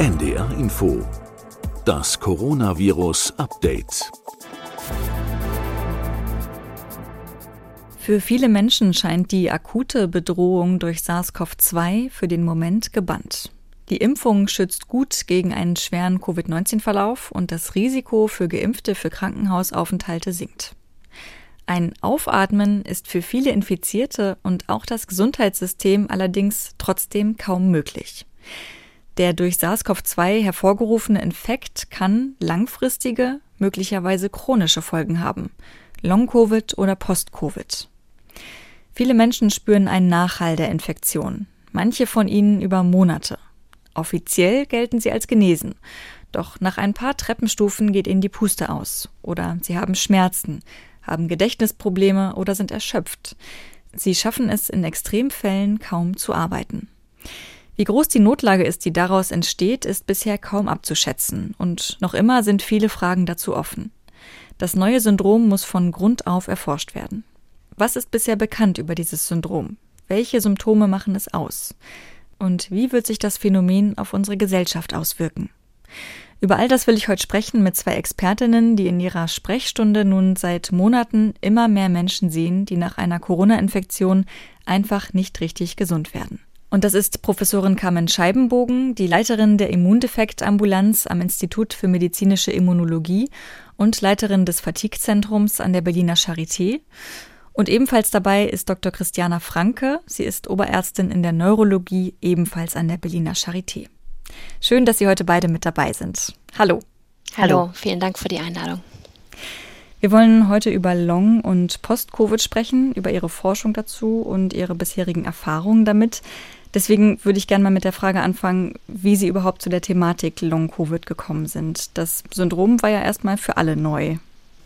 NDR Info. Das Coronavirus Update. Für viele Menschen scheint die akute Bedrohung durch SARS-CoV-2 für den Moment gebannt. Die Impfung schützt gut gegen einen schweren Covid-19-Verlauf und das Risiko für Geimpfte für Krankenhausaufenthalte sinkt. Ein Aufatmen ist für viele Infizierte und auch das Gesundheitssystem allerdings trotzdem kaum möglich. Der durch SARS-CoV-2 hervorgerufene Infekt kann langfristige, möglicherweise chronische Folgen haben. Long-Covid oder Post-Covid. Viele Menschen spüren einen Nachhall der Infektion, manche von ihnen über Monate. Offiziell gelten sie als genesen, doch nach ein paar Treppenstufen geht ihnen die Puste aus oder sie haben Schmerzen, haben Gedächtnisprobleme oder sind erschöpft. Sie schaffen es in Extremfällen kaum zu arbeiten. Wie groß die Notlage ist, die daraus entsteht, ist bisher kaum abzuschätzen, und noch immer sind viele Fragen dazu offen. Das neue Syndrom muss von Grund auf erforscht werden. Was ist bisher bekannt über dieses Syndrom? Welche Symptome machen es aus? Und wie wird sich das Phänomen auf unsere Gesellschaft auswirken? Über all das will ich heute sprechen mit zwei Expertinnen, die in ihrer Sprechstunde nun seit Monaten immer mehr Menschen sehen, die nach einer Corona-Infektion einfach nicht richtig gesund werden. Und das ist Professorin Carmen Scheibenbogen, die Leiterin der Immundefektambulanz am Institut für medizinische Immunologie und Leiterin des Fatigue-Zentrums an der Berliner Charité. Und ebenfalls dabei ist Dr. Christiana Franke. Sie ist Oberärztin in der Neurologie, ebenfalls an der Berliner Charité. Schön, dass Sie heute beide mit dabei sind. Hallo. Hallo, Hallo. vielen Dank für die Einladung. Wir wollen heute über Long- und Post-Covid sprechen, über Ihre Forschung dazu und Ihre bisherigen Erfahrungen damit. Deswegen würde ich gerne mal mit der Frage anfangen, wie Sie überhaupt zu der Thematik Long-Covid gekommen sind. Das Syndrom war ja erstmal für alle neu.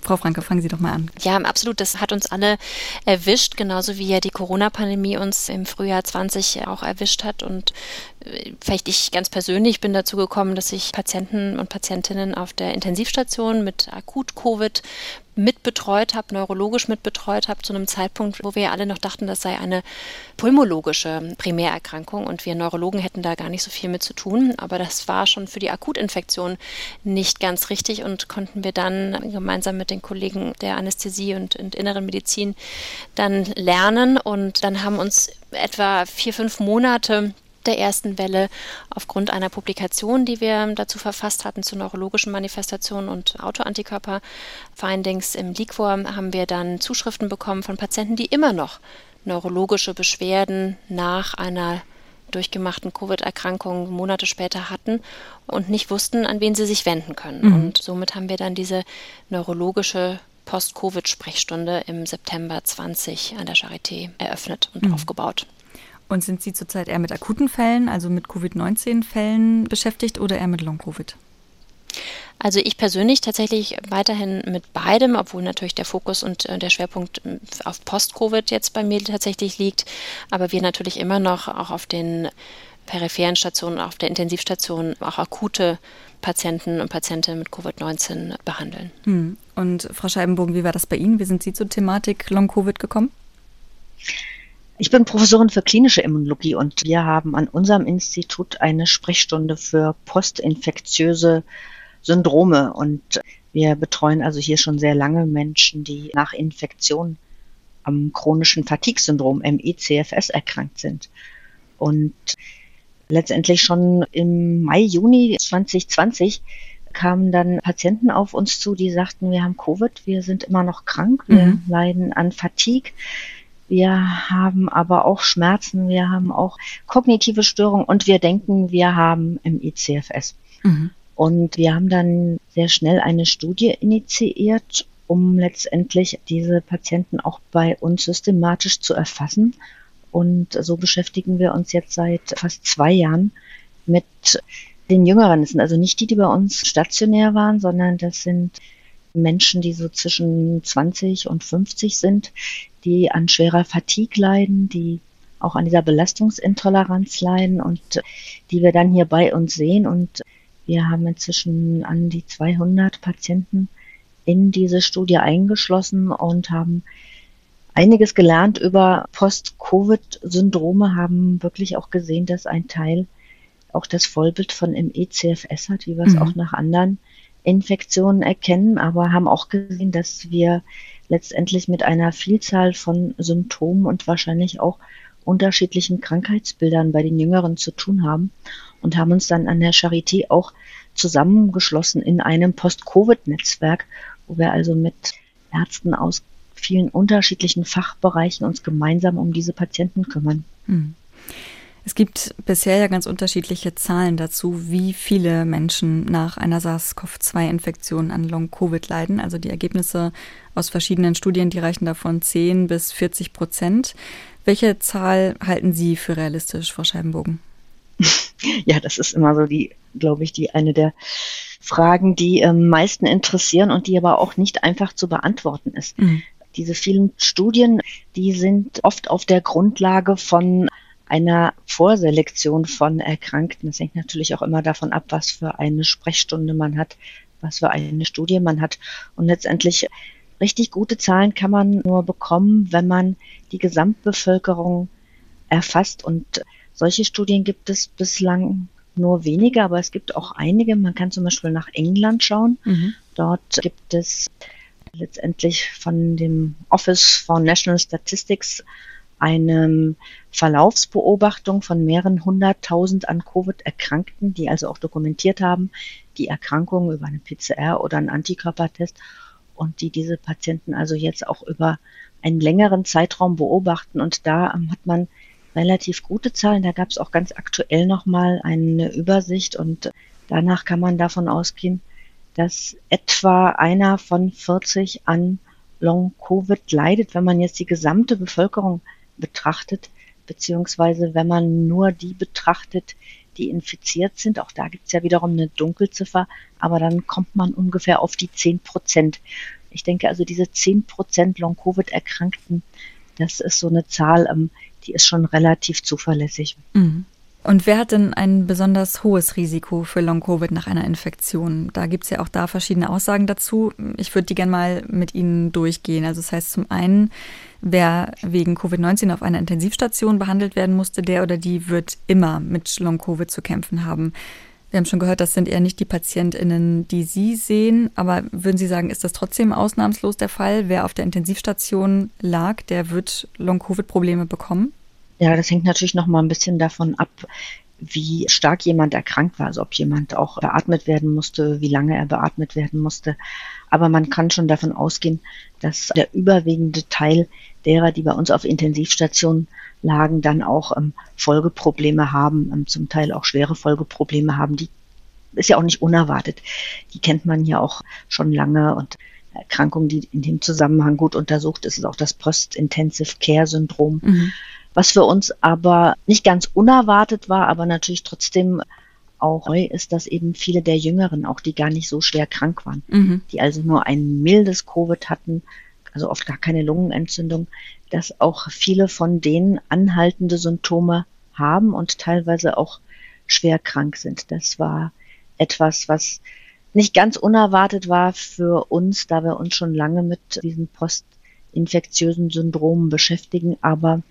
Frau Franke, fangen Sie doch mal an. Ja, absolut. Das hat uns alle erwischt, genauso wie ja die Corona-Pandemie uns im Frühjahr 20 auch erwischt hat. Und äh, vielleicht ich ganz persönlich bin dazu gekommen, dass ich Patienten und Patientinnen auf der Intensivstation mit Akut-Covid mitbetreut habe, neurologisch mitbetreut habe, zu einem Zeitpunkt, wo wir alle noch dachten, das sei eine pulmologische Primärerkrankung und wir Neurologen hätten da gar nicht so viel mit zu tun. Aber das war schon für die Akutinfektion nicht ganz richtig und konnten wir dann gemeinsam mit den Kollegen der Anästhesie und, und inneren Medizin dann lernen und dann haben uns etwa vier, fünf Monate der ersten Welle aufgrund einer Publikation, die wir dazu verfasst hatten zu neurologischen Manifestationen und Autoantikörper-Findings im Liquor, haben wir dann Zuschriften bekommen von Patienten, die immer noch neurologische Beschwerden nach einer durchgemachten Covid-Erkrankung Monate später hatten und nicht wussten, an wen sie sich wenden können. Mhm. Und somit haben wir dann diese neurologische Post-Covid-Sprechstunde im September 20 an der Charité eröffnet und mhm. aufgebaut. Und sind Sie zurzeit eher mit akuten Fällen, also mit Covid-19-Fällen beschäftigt oder eher mit Long-Covid? Also ich persönlich tatsächlich weiterhin mit beidem, obwohl natürlich der Fokus und äh, der Schwerpunkt äh, auf Post-Covid jetzt bei mir tatsächlich liegt, aber wir natürlich immer noch auch auf den peripheren Stationen, auf der Intensivstation auch akute Patienten und Patientinnen mit Covid-19 behandeln. Hm. Und Frau Scheibenbogen, wie war das bei Ihnen? Wie sind Sie zur Thematik Long-Covid gekommen? Ich bin Professorin für klinische Immunologie und wir haben an unserem Institut eine Sprechstunde für postinfektiöse Syndrome und wir betreuen also hier schon sehr lange Menschen, die nach Infektion am chronischen Fatigue-Syndrom ME-CFS erkrankt sind. Und letztendlich schon im Mai, Juni 2020 kamen dann Patienten auf uns zu, die sagten, wir haben Covid, wir sind immer noch krank, wir mhm. leiden an Fatigue, wir haben aber auch Schmerzen, wir haben auch kognitive Störungen und wir denken, wir haben ME-CFS. Mhm. Und wir haben dann sehr schnell eine Studie initiiert, um letztendlich diese Patienten auch bei uns systematisch zu erfassen. Und so beschäftigen wir uns jetzt seit fast zwei Jahren mit den Jüngeren. Das sind also nicht die, die bei uns stationär waren, sondern das sind Menschen, die so zwischen 20 und 50 sind, die an schwerer Fatigue leiden, die auch an dieser Belastungsintoleranz leiden und die wir dann hier bei uns sehen. Und wir haben inzwischen an die 200 Patienten in diese Studie eingeschlossen und haben einiges gelernt über Post-Covid-Syndrome, haben wirklich auch gesehen, dass ein Teil auch das Vollbild von ME-CFS hat, wie wir es mhm. auch nach anderen Infektionen erkennen, aber haben auch gesehen, dass wir letztendlich mit einer Vielzahl von Symptomen und wahrscheinlich auch unterschiedlichen Krankheitsbildern bei den Jüngeren zu tun haben und haben uns dann an der Charité auch zusammengeschlossen in einem Post-Covid-Netzwerk, wo wir also mit Ärzten aus vielen unterschiedlichen Fachbereichen uns gemeinsam um diese Patienten kümmern. Hm. Es gibt bisher ja ganz unterschiedliche Zahlen dazu, wie viele Menschen nach einer SARS-CoV-2-Infektion an Long-Covid leiden. Also die Ergebnisse aus verschiedenen Studien, die reichen davon 10 bis 40 Prozent. Welche Zahl halten Sie für realistisch, Frau Scheibenbogen? Ja, das ist immer so die, glaube ich, die eine der Fragen, die am meisten interessieren und die aber auch nicht einfach zu beantworten ist. Mhm. Diese vielen Studien, die sind oft auf der Grundlage von einer Vorselektion von Erkrankten. Das hängt natürlich auch immer davon ab, was für eine Sprechstunde man hat, was für eine Studie man hat. Und letztendlich richtig gute Zahlen kann man nur bekommen, wenn man die Gesamtbevölkerung erfasst. Und solche Studien gibt es bislang nur wenige, aber es gibt auch einige. Man kann zum Beispiel nach England schauen. Mhm. Dort gibt es letztendlich von dem Office for National Statistics eine Verlaufsbeobachtung von mehreren hunderttausend an Covid Erkrankten, die also auch dokumentiert haben, die Erkrankung über eine PCR oder einen Antikörpertest und die diese Patienten also jetzt auch über einen längeren Zeitraum beobachten. Und da hat man relativ gute Zahlen. Da gab es auch ganz aktuell nochmal eine Übersicht und danach kann man davon ausgehen, dass etwa einer von 40 an Long-Covid leidet. Wenn man jetzt die gesamte Bevölkerung betrachtet, beziehungsweise wenn man nur die betrachtet, die infiziert sind, auch da gibt es ja wiederum eine Dunkelziffer, aber dann kommt man ungefähr auf die 10 Prozent. Ich denke also, diese 10 Prozent Long-Covid-Erkrankten, das ist so eine Zahl, ähm, die ist schon relativ zuverlässig. Mhm. Und wer hat denn ein besonders hohes Risiko für Long-Covid nach einer Infektion? Da gibt es ja auch da verschiedene Aussagen dazu. Ich würde die gerne mal mit Ihnen durchgehen. Also das heißt zum einen, wer wegen Covid-19 auf einer Intensivstation behandelt werden musste, der oder die wird immer mit Long-Covid zu kämpfen haben. Wir haben schon gehört, das sind eher nicht die PatientInnen, die Sie sehen, aber würden Sie sagen, ist das trotzdem ausnahmslos der Fall? Wer auf der Intensivstation lag, der wird Long-Covid-Probleme bekommen? Ja, das hängt natürlich noch mal ein bisschen davon ab, wie stark jemand erkrankt war, also ob jemand auch beatmet werden musste, wie lange er beatmet werden musste. Aber man kann schon davon ausgehen, dass der überwiegende Teil derer, die bei uns auf Intensivstationen lagen, dann auch ähm, Folgeprobleme haben, ähm, zum Teil auch schwere Folgeprobleme haben. Die ist ja auch nicht unerwartet. Die kennt man ja auch schon lange und Erkrankungen, die in dem Zusammenhang gut untersucht ist, ist auch das Post-Intensive Care Syndrom. Mhm was für uns aber nicht ganz unerwartet war, aber natürlich trotzdem auch neu ist, dass eben viele der Jüngeren, auch die gar nicht so schwer krank waren, mhm. die also nur ein mildes Covid hatten, also oft gar keine Lungenentzündung, dass auch viele von denen anhaltende Symptome haben und teilweise auch schwer krank sind. Das war etwas, was nicht ganz unerwartet war für uns, da wir uns schon lange mit diesen postinfektiösen Syndromen beschäftigen, aber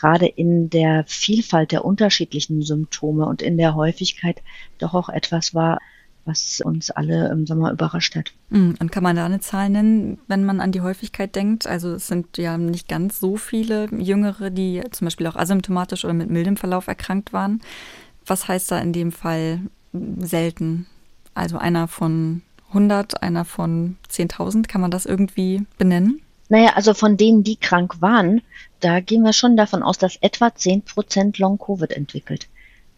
gerade in der Vielfalt der unterschiedlichen Symptome und in der Häufigkeit doch auch etwas war, was uns alle im Sommer überrascht hat. Hm, und kann man da eine Zahl nennen, wenn man an die Häufigkeit denkt? Also es sind ja nicht ganz so viele Jüngere, die zum Beispiel auch asymptomatisch oder mit mildem Verlauf erkrankt waren. Was heißt da in dem Fall selten? Also einer von 100, einer von 10.000, kann man das irgendwie benennen? Naja, also von denen, die krank waren, da gehen wir schon davon aus, dass etwa 10 Prozent Long-Covid entwickelt.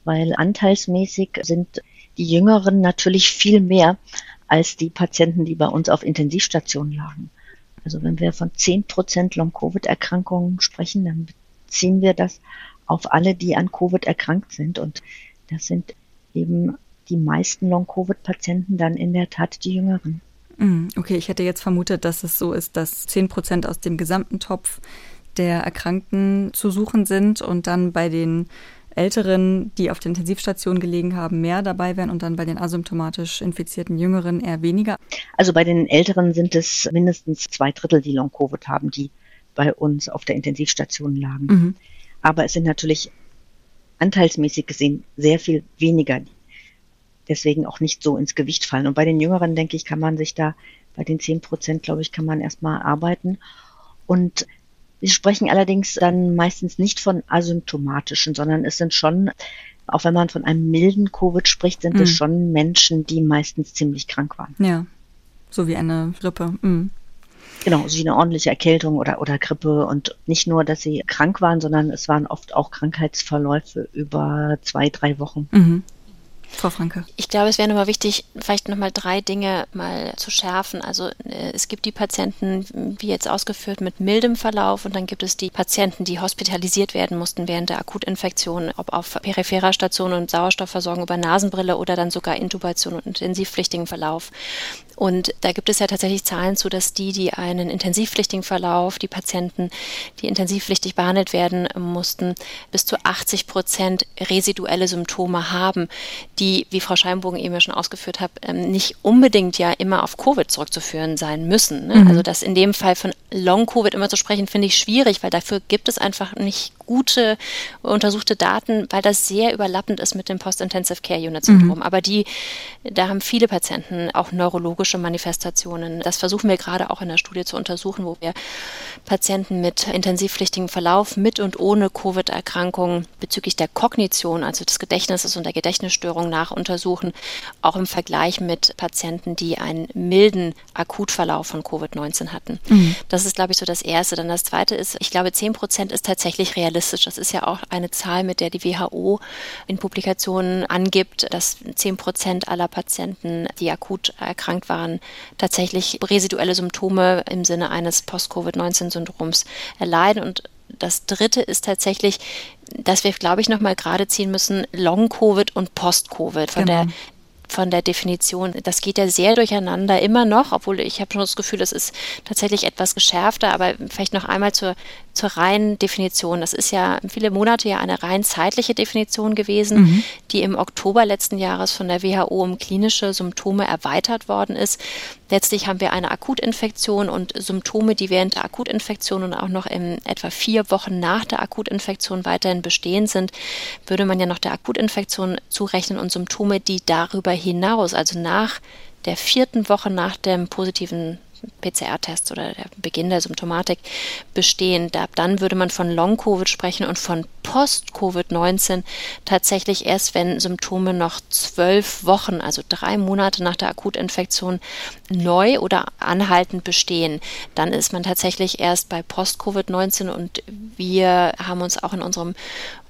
Weil anteilsmäßig sind die Jüngeren natürlich viel mehr als die Patienten, die bei uns auf Intensivstationen lagen. Also wenn wir von 10 Prozent Long-Covid-Erkrankungen sprechen, dann beziehen wir das auf alle, die an Covid erkrankt sind. Und das sind eben die meisten Long-Covid-Patienten dann in der Tat die Jüngeren. Mm, okay, ich hätte jetzt vermutet, dass es so ist, dass 10 Prozent aus dem gesamten Topf der Erkrankten zu suchen sind und dann bei den Älteren, die auf der Intensivstation gelegen haben, mehr dabei wären und dann bei den asymptomatisch infizierten Jüngeren eher weniger? Also bei den Älteren sind es mindestens zwei Drittel, die Long-Covid haben, die bei uns auf der Intensivstation lagen. Mhm. Aber es sind natürlich anteilsmäßig gesehen sehr viel weniger, deswegen auch nicht so ins Gewicht fallen. Und bei den Jüngeren, denke ich, kann man sich da, bei den 10 Prozent, glaube ich, kann man erstmal arbeiten. Und wir sprechen allerdings dann meistens nicht von asymptomatischen, sondern es sind schon, auch wenn man von einem milden Covid spricht, sind mhm. es schon Menschen, die meistens ziemlich krank waren. Ja, so wie eine Grippe. Mhm. Genau, so wie eine ordentliche Erkältung oder, oder Grippe. Und nicht nur, dass sie krank waren, sondern es waren oft auch Krankheitsverläufe über zwei, drei Wochen. Mhm. Frau Franke. Ich glaube, es wäre nochmal wichtig, vielleicht nochmal drei Dinge mal zu schärfen. Also äh, es gibt die Patienten, wie jetzt ausgeführt, mit mildem Verlauf und dann gibt es die Patienten, die hospitalisiert werden mussten während der Akutinfektion, ob auf peripherer Station und Sauerstoffversorgung über Nasenbrille oder dann sogar Intubation und intensivpflichtigen Verlauf. Und da gibt es ja tatsächlich Zahlen zu, dass die, die einen intensivpflichtigen Verlauf, die Patienten, die intensivpflichtig behandelt werden mussten, bis zu 80 Prozent residuelle Symptome haben, die, wie Frau Scheinbogen eben ja schon ausgeführt hat, ähm, nicht unbedingt ja immer auf Covid zurückzuführen sein müssen. Ne? Mhm. Also das in dem Fall von Long-Covid immer zu sprechen, finde ich schwierig, weil dafür gibt es einfach nicht gute untersuchte Daten, weil das sehr überlappend ist mit dem Post-Intensive Care Unit Syndrom. Mhm. Aber die, da haben viele Patienten auch neurologische Manifestationen. Das versuchen wir gerade auch in der Studie zu untersuchen, wo wir Patienten mit intensivpflichtigem Verlauf mit und ohne Covid-Erkrankung bezüglich der Kognition, also des Gedächtnisses und der Gedächtnisstörung nachuntersuchen, auch im Vergleich mit Patienten, die einen milden Akutverlauf von Covid-19 hatten. Mhm. Das ist, glaube ich, so das Erste. Dann das Zweite ist, ich glaube, 10 Prozent ist tatsächlich realistisch. Das ist ja auch eine Zahl, mit der die WHO in Publikationen angibt, dass 10 Prozent aller Patienten, die akut erkrankt waren, tatsächlich residuelle Symptome im Sinne eines Post-Covid-19-Syndroms erleiden. Und das Dritte ist tatsächlich, dass wir, glaube ich, nochmal gerade ziehen müssen, Long-Covid und Post-Covid. Von genau. der von der Definition. Das geht ja sehr durcheinander immer noch, obwohl ich habe schon das Gefühl, das ist tatsächlich etwas geschärfter, aber vielleicht noch einmal zur, zur reinen Definition. Das ist ja viele Monate ja eine rein zeitliche Definition gewesen, mhm. die im Oktober letzten Jahres von der WHO um klinische Symptome erweitert worden ist. Letztlich haben wir eine Akutinfektion und Symptome, die während der Akutinfektion und auch noch in etwa vier Wochen nach der Akutinfektion weiterhin bestehen sind, würde man ja noch der Akutinfektion zurechnen und Symptome, die darüber hinaus, also nach der vierten Woche nach dem positiven PCR-Test oder der Beginn der Symptomatik bestehen. dann würde man von Long-Covid sprechen und von Post-Covid-19 tatsächlich erst, wenn Symptome noch zwölf Wochen, also drei Monate nach der Akutinfektion neu oder anhaltend bestehen. Dann ist man tatsächlich erst bei Post-Covid-19 und wir haben uns auch in unserem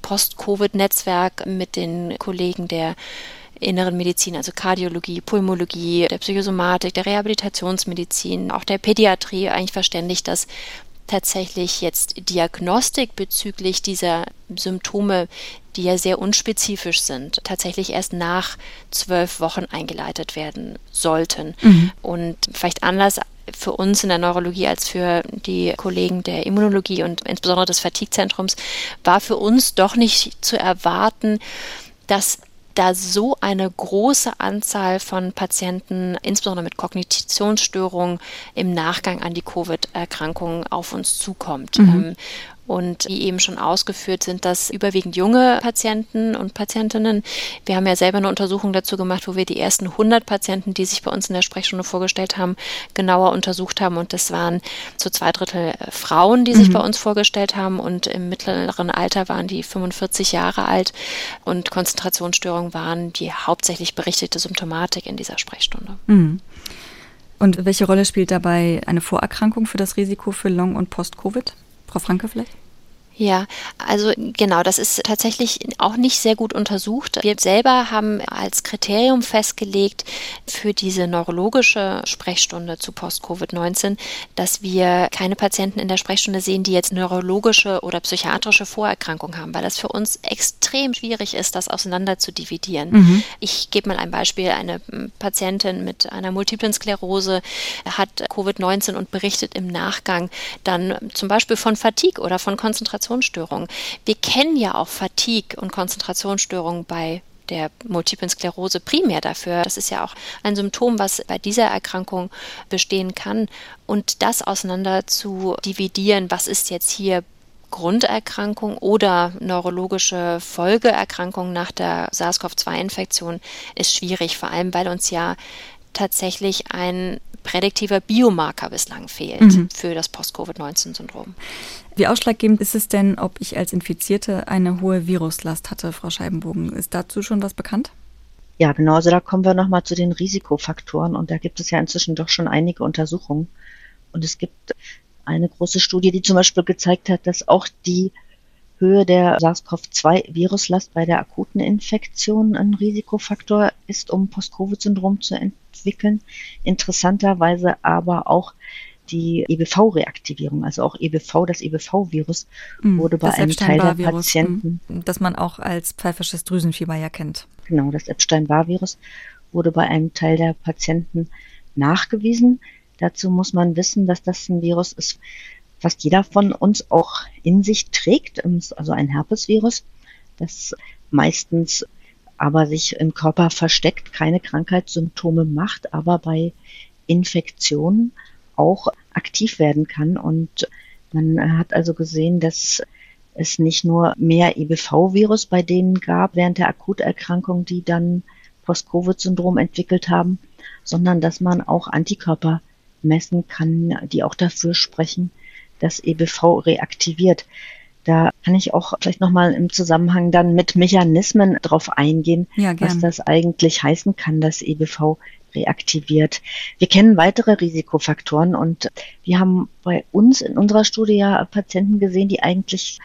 Post-Covid-Netzwerk mit den Kollegen der inneren Medizin, also Kardiologie, Pulmologie, der Psychosomatik, der Rehabilitationsmedizin, auch der Pädiatrie eigentlich verständigt, dass tatsächlich jetzt Diagnostik bezüglich dieser Symptome, die ja sehr unspezifisch sind, tatsächlich erst nach zwölf Wochen eingeleitet werden sollten. Mhm. Und vielleicht anders für uns in der Neurologie als für die Kollegen der Immunologie und insbesondere des Fatigue-Zentrums war für uns doch nicht zu erwarten, dass da so eine große Anzahl von Patienten, insbesondere mit Kognitionsstörungen, im Nachgang an die Covid-Erkrankung auf uns zukommt. Mhm. Ähm, und wie eben schon ausgeführt, sind das überwiegend junge Patienten und Patientinnen. Wir haben ja selber eine Untersuchung dazu gemacht, wo wir die ersten 100 Patienten, die sich bei uns in der Sprechstunde vorgestellt haben, genauer untersucht haben. Und das waren zu zwei Drittel äh, Frauen, die sich mhm. bei uns vorgestellt haben. Und im mittleren Alter waren die 45 Jahre alt. Und Konzentrationsstörungen waren die hauptsächlich berichtete Symptomatik in dieser Sprechstunde. Mhm. Und welche Rolle spielt dabei eine Vorerkrankung für das Risiko für Long- und Post-Covid? Frau Franke vielleicht? Ja, also genau, das ist tatsächlich auch nicht sehr gut untersucht. Wir selber haben als Kriterium festgelegt für diese neurologische Sprechstunde zu Post-Covid-19, dass wir keine Patienten in der Sprechstunde sehen, die jetzt neurologische oder psychiatrische Vorerkrankungen haben, weil das für uns extrem schwierig ist, das auseinander zu dividieren. Mhm. Ich gebe mal ein Beispiel. Eine Patientin mit einer multiplen Sklerose hat Covid-19 und berichtet im Nachgang dann zum Beispiel von Fatigue oder von Konzentration Konzentrationsstörungen. Wir kennen ja auch Fatigue und Konzentrationsstörungen bei der Multiplen Sklerose primär dafür. Das ist ja auch ein Symptom, was bei dieser Erkrankung bestehen kann. Und das auseinander zu dividieren, was ist jetzt hier Grunderkrankung oder neurologische Folgeerkrankung nach der SARS-CoV-2-Infektion ist schwierig, vor allem weil uns ja tatsächlich ein prädiktiver Biomarker bislang fehlt mhm. für das Post-Covid-19-Syndrom. Wie ausschlaggebend ist es denn, ob ich als Infizierte eine hohe Viruslast hatte, Frau Scheibenbogen? Ist dazu schon was bekannt? Ja, genau. Also da kommen wir nochmal zu den Risikofaktoren und da gibt es ja inzwischen doch schon einige Untersuchungen. Und es gibt eine große Studie, die zum Beispiel gezeigt hat, dass auch die Höhe der SARS-CoV-2-Viruslast bei der akuten Infektion ein Risikofaktor ist, um Post-Covid-Syndrom zu entwickeln. Interessanterweise aber auch die EBV-Reaktivierung, also auch EBV, das EBV-Virus hm, wurde bei einem Teil der Patienten. Hm, das man auch als pfeifisches Drüsenfieber ja kennt. Genau, das Epstein-Barr-Virus wurde bei einem Teil der Patienten nachgewiesen. Dazu muss man wissen, dass das ein Virus ist, fast jeder von uns auch in sich trägt, also ein Herpesvirus, das meistens aber sich im Körper versteckt, keine Krankheitssymptome macht, aber bei Infektionen auch aktiv werden kann. Und man hat also gesehen, dass es nicht nur mehr EBV-Virus bei denen gab während der Akuterkrankung, die dann Post-Covid-Syndrom entwickelt haben, sondern dass man auch Antikörper messen kann, die auch dafür sprechen, dass EBV reaktiviert. Da kann ich auch vielleicht nochmal im Zusammenhang dann mit Mechanismen drauf eingehen, ja, was das eigentlich heißen kann, dass EBV reaktiviert. Wir kennen weitere Risikofaktoren und wir haben bei uns in unserer Studie ja Patienten gesehen, die eigentlich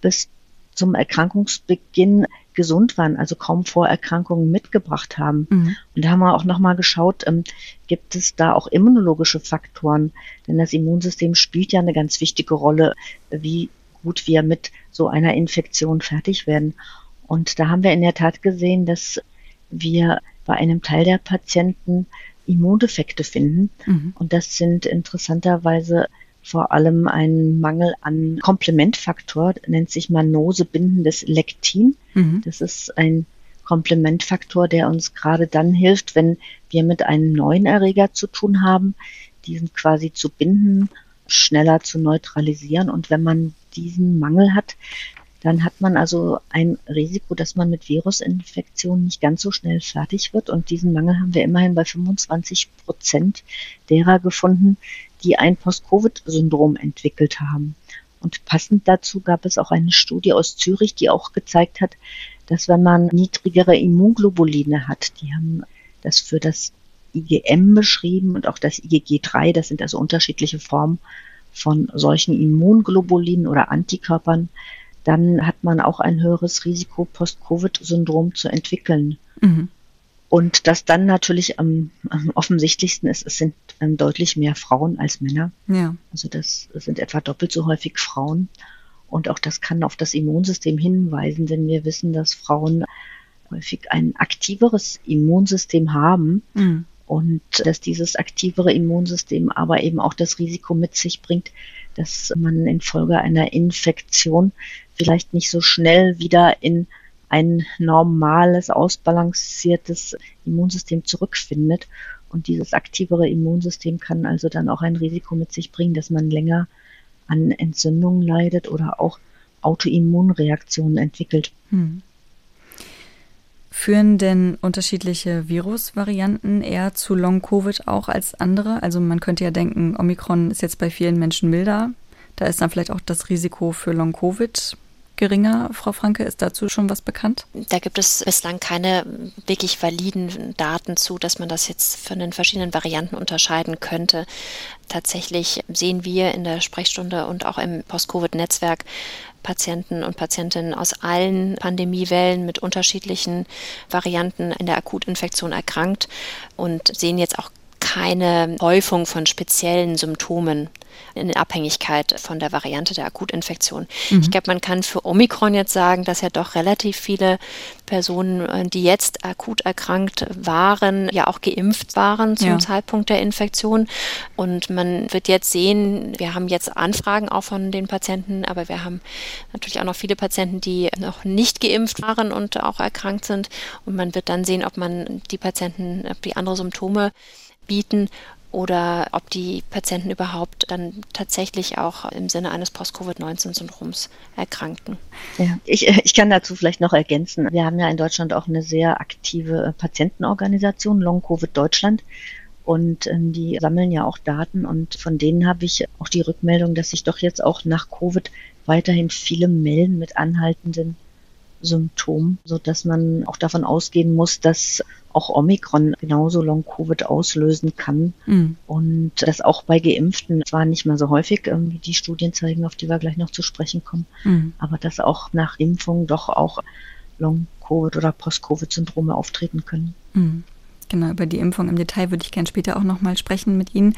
bis zum Erkrankungsbeginn gesund waren, also kaum Vorerkrankungen mitgebracht haben. Mhm. Und da haben wir auch nochmal geschaut, ähm, gibt es da auch immunologische Faktoren? Denn das Immunsystem spielt ja eine ganz wichtige Rolle, wie gut wir mit so einer Infektion fertig werden. Und da haben wir in der Tat gesehen, dass wir bei einem Teil der Patienten Immundefekte finden. Mhm. Und das sind interessanterweise vor allem ein Mangel an Komplementfaktor, nennt sich Manose bindendes Lektin. Mhm. Das ist ein Komplementfaktor, der uns gerade dann hilft, wenn wir mit einem neuen Erreger zu tun haben, diesen quasi zu binden, schneller zu neutralisieren. Und wenn man diesen Mangel hat, dann hat man also ein Risiko, dass man mit Virusinfektionen nicht ganz so schnell fertig wird. Und diesen Mangel haben wir immerhin bei 25 Prozent derer gefunden, die ein Post-Covid-Syndrom entwickelt haben. Und passend dazu gab es auch eine Studie aus Zürich, die auch gezeigt hat, dass wenn man niedrigere Immunglobuline hat, die haben das für das IgM beschrieben und auch das IgG3, das sind also unterschiedliche Formen von solchen Immunglobulinen oder Antikörpern, dann hat man auch ein höheres Risiko, Post-Covid-Syndrom zu entwickeln. Mhm. Und das dann natürlich am, am offensichtlichsten ist, es sind ähm, deutlich mehr Frauen als Männer. Ja. Also das sind etwa doppelt so häufig Frauen. Und auch das kann auf das Immunsystem hinweisen, denn wir wissen, dass Frauen häufig ein aktiveres Immunsystem haben mhm. und dass dieses aktivere Immunsystem aber eben auch das Risiko mit sich bringt, dass man infolge einer Infektion vielleicht nicht so schnell wieder in ein normales, ausbalanciertes Immunsystem zurückfindet. Und dieses aktivere Immunsystem kann also dann auch ein Risiko mit sich bringen, dass man länger an Entzündungen leidet oder auch Autoimmunreaktionen entwickelt. Hm. Führen denn unterschiedliche Virusvarianten eher zu Long-Covid auch als andere? Also man könnte ja denken, Omikron ist jetzt bei vielen Menschen milder. Da ist dann vielleicht auch das Risiko für Long-Covid geringer. Frau Franke, ist dazu schon was bekannt? Da gibt es bislang keine wirklich validen Daten zu, dass man das jetzt von den verschiedenen Varianten unterscheiden könnte. Tatsächlich sehen wir in der Sprechstunde und auch im Post-Covid-Netzwerk Patienten und Patientinnen aus allen Pandemiewellen mit unterschiedlichen Varianten in der Akutinfektion erkrankt und sehen jetzt auch keine Häufung von speziellen Symptomen in Abhängigkeit von der Variante der Akutinfektion. Mhm. Ich glaube, man kann für Omikron jetzt sagen, dass ja doch relativ viele Personen, äh, die jetzt akut erkrankt waren, ja auch geimpft waren zum ja. Zeitpunkt der Infektion. Und man wird jetzt sehen, wir haben jetzt Anfragen auch von den Patienten, aber wir haben natürlich auch noch viele Patienten, die noch nicht geimpft waren und auch erkrankt sind. Und man wird dann sehen, ob man die Patienten, ob die andere Symptome bieten oder ob die Patienten überhaupt dann tatsächlich auch im Sinne eines Post-Covid-19-Syndroms erkranken. Ja, ich, ich kann dazu vielleicht noch ergänzen. Wir haben ja in Deutschland auch eine sehr aktive Patientenorganisation, Long Covid Deutschland. Und ähm, die sammeln ja auch Daten und von denen habe ich auch die Rückmeldung, dass sich doch jetzt auch nach Covid weiterhin viele melden mit anhaltenden Symptomen, so dass man auch davon ausgehen muss, dass auch Omikron genauso Long-Covid auslösen kann. Mhm. Und das auch bei Geimpften zwar nicht mehr so häufig, wie die Studien zeigen, auf die wir gleich noch zu sprechen kommen, mhm. aber dass auch nach Impfung doch auch Long-Covid oder Post-Covid-Syndrome auftreten können. Mhm. Genau, über die Impfung im Detail würde ich gerne später auch nochmal sprechen mit Ihnen.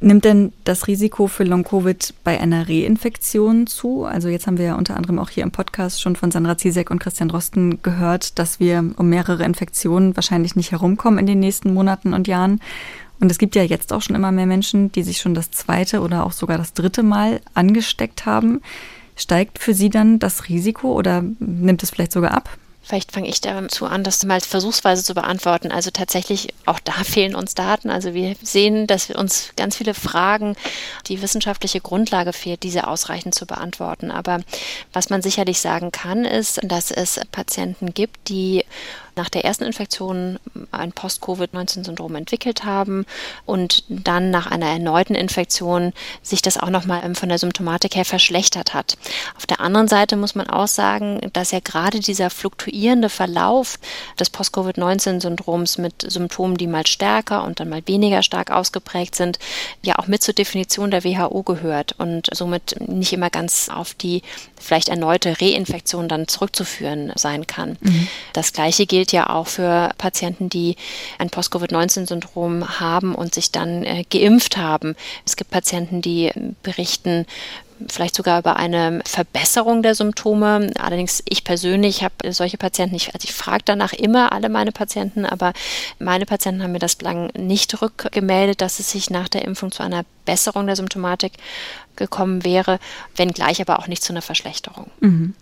Nimmt denn das Risiko für Long-Covid bei einer Reinfektion zu? Also jetzt haben wir ja unter anderem auch hier im Podcast schon von Sandra Ziesek und Christian Rosten gehört, dass wir um mehrere Infektionen wahrscheinlich nicht herumkommen in den nächsten Monaten und Jahren. Und es gibt ja jetzt auch schon immer mehr Menschen, die sich schon das zweite oder auch sogar das dritte Mal angesteckt haben. Steigt für Sie dann das Risiko oder nimmt es vielleicht sogar ab? Vielleicht fange ich dazu an, das mal versuchsweise zu beantworten. Also tatsächlich, auch da fehlen uns Daten. Also wir sehen, dass uns ganz viele Fragen, die wissenschaftliche Grundlage fehlt, diese ausreichend zu beantworten. Aber was man sicherlich sagen kann, ist, dass es Patienten gibt, die nach der ersten Infektion ein Post-Covid-19-Syndrom entwickelt haben und dann nach einer erneuten Infektion sich das auch nochmal von der Symptomatik her verschlechtert hat. Auf der anderen Seite muss man auch sagen, dass ja gerade dieser fluktuierende Verlauf des Post-Covid-19-Syndroms mit Symptomen, die mal stärker und dann mal weniger stark ausgeprägt sind, ja auch mit zur Definition der WHO gehört und somit nicht immer ganz auf die vielleicht erneute Reinfektion dann zurückzuführen sein kann. Mhm. Das gleiche gilt ja auch für Patienten, die ein Post-Covid-19-Syndrom haben und sich dann äh, geimpft haben. Es gibt Patienten, die berichten, vielleicht sogar über eine Verbesserung der Symptome. Allerdings ich persönlich habe solche Patienten nicht, also ich frage danach immer alle meine Patienten, aber meine Patienten haben mir das bislang nicht rückgemeldet, dass es sich nach der Impfung zu einer Besserung der Symptomatik gekommen wäre, wenngleich aber auch nicht zu einer Verschlechterung. Mhm.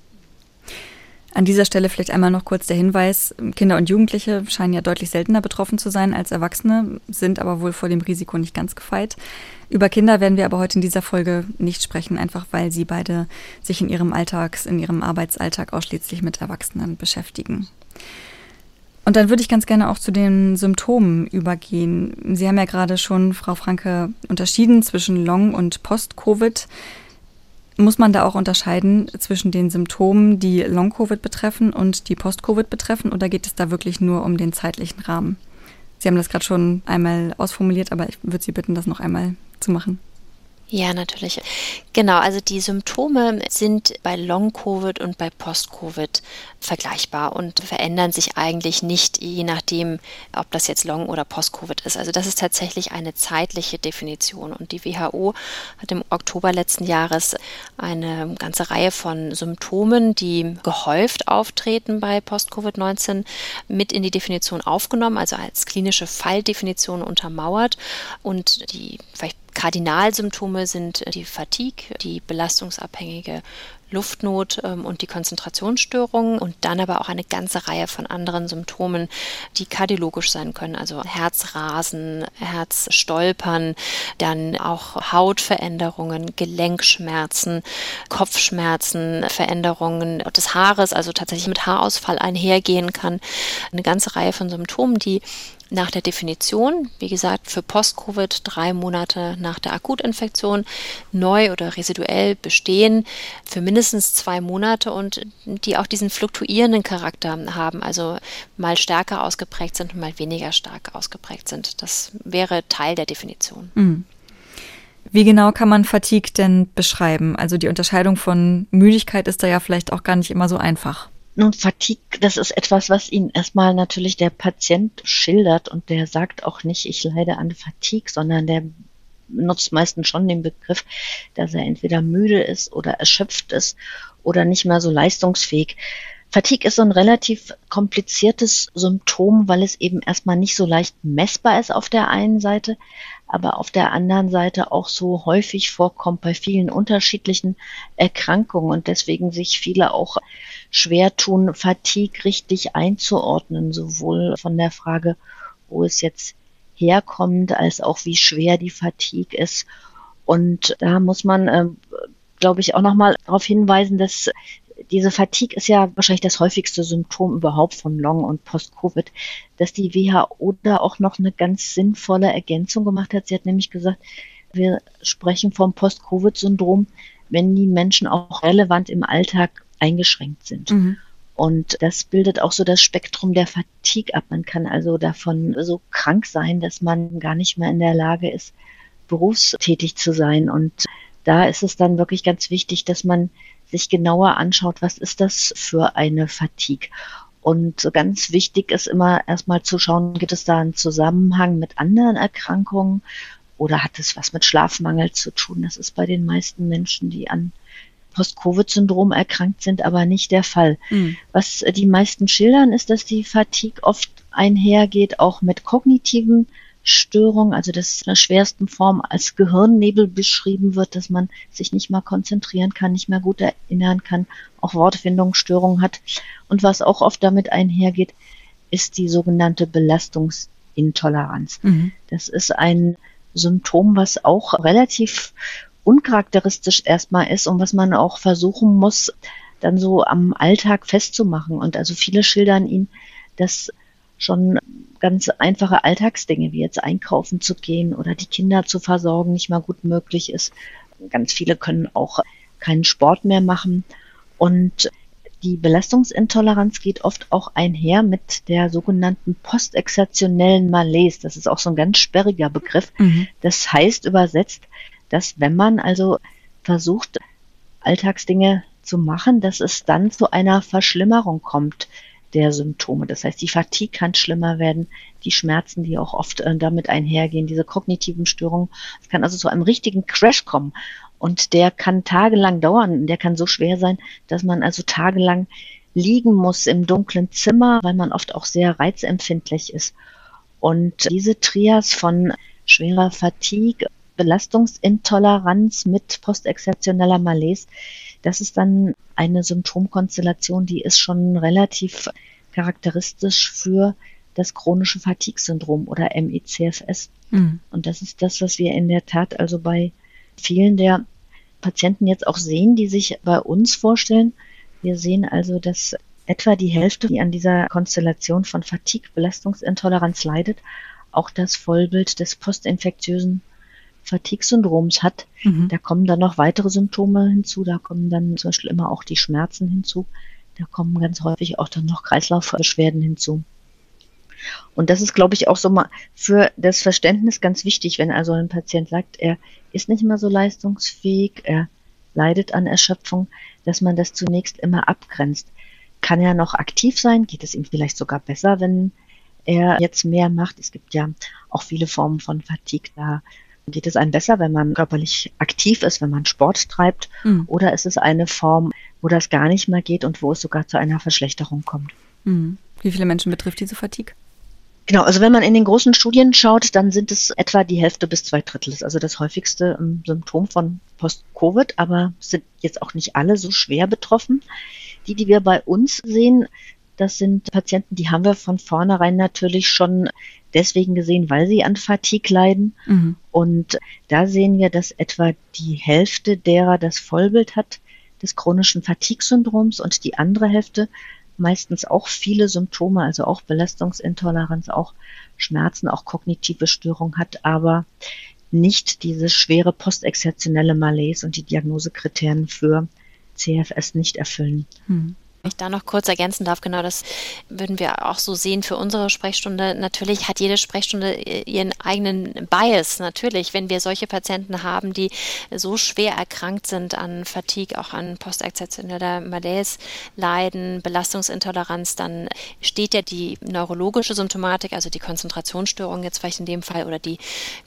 An dieser Stelle vielleicht einmal noch kurz der Hinweis, Kinder und Jugendliche scheinen ja deutlich seltener betroffen zu sein als Erwachsene, sind aber wohl vor dem Risiko nicht ganz gefeit. Über Kinder werden wir aber heute in dieser Folge nicht sprechen, einfach weil sie beide sich in ihrem Alltags, in ihrem Arbeitsalltag ausschließlich mit Erwachsenen beschäftigen. Und dann würde ich ganz gerne auch zu den Symptomen übergehen. Sie haben ja gerade schon, Frau Franke, unterschieden zwischen Long- und Post-Covid. Muss man da auch unterscheiden zwischen den Symptomen, die Long-Covid betreffen und die Post-Covid betreffen, oder geht es da wirklich nur um den zeitlichen Rahmen? Sie haben das gerade schon einmal ausformuliert, aber ich würde Sie bitten, das noch einmal zu machen. Ja, natürlich. Genau, also die Symptome sind bei Long-Covid und bei Post-Covid vergleichbar und verändern sich eigentlich nicht, je nachdem, ob das jetzt Long- oder Post-Covid ist. Also das ist tatsächlich eine zeitliche Definition. Und die WHO hat im Oktober letzten Jahres eine ganze Reihe von Symptomen, die gehäuft auftreten bei Post-Covid-19, mit in die Definition aufgenommen, also als klinische Falldefinition untermauert und die vielleicht Kardinalsymptome sind die Fatigue, die belastungsabhängige Luftnot ähm, und die Konzentrationsstörungen und dann aber auch eine ganze Reihe von anderen Symptomen, die kardiologisch sein können, also Herzrasen, Herzstolpern, dann auch Hautveränderungen, Gelenkschmerzen, Kopfschmerzen, Veränderungen des Haares, also tatsächlich mit Haarausfall einhergehen kann. Eine ganze Reihe von Symptomen, die nach der Definition, wie gesagt, für Post-Covid drei Monate nach der Akutinfektion neu oder residuell bestehen, für mindestens zwei Monate und die auch diesen fluktuierenden Charakter haben, also mal stärker ausgeprägt sind und mal weniger stark ausgeprägt sind. Das wäre Teil der Definition. Mhm. Wie genau kann man Fatigue denn beschreiben? Also die Unterscheidung von Müdigkeit ist da ja vielleicht auch gar nicht immer so einfach. Nun, Fatigue, das ist etwas, was Ihnen erstmal natürlich der Patient schildert und der sagt auch nicht, ich leide an Fatigue, sondern der nutzt meistens schon den Begriff, dass er entweder müde ist oder erschöpft ist oder nicht mehr so leistungsfähig. Fatigue ist so ein relativ kompliziertes Symptom, weil es eben erstmal nicht so leicht messbar ist auf der einen Seite, aber auf der anderen Seite auch so häufig vorkommt bei vielen unterschiedlichen Erkrankungen und deswegen sich viele auch schwer tun, Fatigue richtig einzuordnen, sowohl von der Frage, wo ist jetzt herkommt, als auch wie schwer die Fatigue ist. Und da muss man, äh, glaube ich, auch nochmal darauf hinweisen, dass diese Fatigue ist ja wahrscheinlich das häufigste Symptom überhaupt von Long- und Post-Covid, dass die WHO da auch noch eine ganz sinnvolle Ergänzung gemacht hat. Sie hat nämlich gesagt, wir sprechen vom Post-Covid-Syndrom, wenn die Menschen auch relevant im Alltag eingeschränkt sind. Mhm. Und das bildet auch so das Spektrum der Fatigue ab. Man kann also davon so krank sein, dass man gar nicht mehr in der Lage ist, berufstätig zu sein. Und da ist es dann wirklich ganz wichtig, dass man sich genauer anschaut, was ist das für eine Fatigue. Und ganz wichtig ist immer erstmal zu schauen, gibt es da einen Zusammenhang mit anderen Erkrankungen oder hat es was mit Schlafmangel zu tun? Das ist bei den meisten Menschen, die an Post-Covid-Syndrom erkrankt sind, aber nicht der Fall. Mhm. Was die meisten schildern, ist, dass die Fatigue oft einhergeht, auch mit kognitiven Störung, also das in der schwersten Form als Gehirnnebel beschrieben wird, dass man sich nicht mal konzentrieren kann, nicht mehr gut erinnern kann, auch Wortfindungsstörungen hat. Und was auch oft damit einhergeht, ist die sogenannte Belastungsintoleranz. Mhm. Das ist ein Symptom, was auch relativ uncharakteristisch erstmal ist und was man auch versuchen muss, dann so am Alltag festzumachen. Und also viele schildern ihn, dass schon ganz einfache Alltagsdinge wie jetzt einkaufen zu gehen oder die Kinder zu versorgen nicht mal gut möglich ist. Ganz viele können auch keinen Sport mehr machen und die Belastungsintoleranz geht oft auch einher mit der sogenannten postexertionellen Malaise. Das ist auch so ein ganz sperriger Begriff. Mhm. Das heißt übersetzt, dass wenn man also versucht, Alltagsdinge zu machen, dass es dann zu einer Verschlimmerung kommt der Symptome. Das heißt, die Fatigue kann schlimmer werden, die Schmerzen, die auch oft äh, damit einhergehen, diese kognitiven Störungen. Es kann also zu einem richtigen Crash kommen. Und der kann tagelang dauern. Der kann so schwer sein, dass man also tagelang liegen muss im dunklen Zimmer, weil man oft auch sehr reizempfindlich ist. Und diese Trias von schwerer Fatigue, Belastungsintoleranz mit postexzeptioneller Malaise, das ist dann eine Symptomkonstellation, die ist schon relativ charakteristisch für das chronische Fatigue-Syndrom oder ME-CFS. Mhm. Und das ist das, was wir in der Tat also bei vielen der Patienten jetzt auch sehen, die sich bei uns vorstellen. Wir sehen also, dass etwa die Hälfte, die an dieser Konstellation von Fatigue-Belastungsintoleranz leidet, auch das Vollbild des postinfektiösen Fatigue-Syndroms hat. Mhm. Da kommen dann noch weitere Symptome hinzu. Da kommen dann zum Beispiel immer auch die Schmerzen hinzu. Da kommen ganz häufig auch dann noch Kreislaufbeschwerden hinzu. Und das ist, glaube ich, auch so mal für das Verständnis ganz wichtig, wenn also ein Patient sagt, er ist nicht mehr so leistungsfähig, er leidet an Erschöpfung, dass man das zunächst immer abgrenzt. Kann er noch aktiv sein? Geht es ihm vielleicht sogar besser, wenn er jetzt mehr macht? Es gibt ja auch viele Formen von Fatigue. Da Geht es einem besser, wenn man körperlich aktiv ist, wenn man Sport treibt? Mhm. Oder ist es eine Form, wo das gar nicht mehr geht und wo es sogar zu einer Verschlechterung kommt? Mhm. Wie viele Menschen betrifft diese Fatigue? Genau, also wenn man in den großen Studien schaut, dann sind es etwa die Hälfte bis zwei Drittel. Das ist also das häufigste ähm, Symptom von Post-Covid, aber sind jetzt auch nicht alle so schwer betroffen. Die, die wir bei uns sehen, das sind Patienten, die haben wir von vornherein natürlich schon deswegen gesehen, weil sie an Fatigue leiden. Mhm. Und da sehen wir, dass etwa die Hälfte derer das Vollbild hat des chronischen Fatigue-Syndroms und die andere Hälfte meistens auch viele Symptome, also auch Belastungsintoleranz, auch Schmerzen, auch kognitive Störung hat, aber nicht diese schwere postexertionelle Malaise und die Diagnosekriterien für CFS nicht erfüllen. Hm ich da noch kurz ergänzen darf, genau das würden wir auch so sehen für unsere Sprechstunde. Natürlich hat jede Sprechstunde ihren eigenen Bias, natürlich. Wenn wir solche Patienten haben, die so schwer erkrankt sind an Fatigue, auch an postakzeptioneller Malaise leiden, Belastungsintoleranz, dann steht ja die neurologische Symptomatik, also die Konzentrationsstörung jetzt vielleicht in dem Fall oder die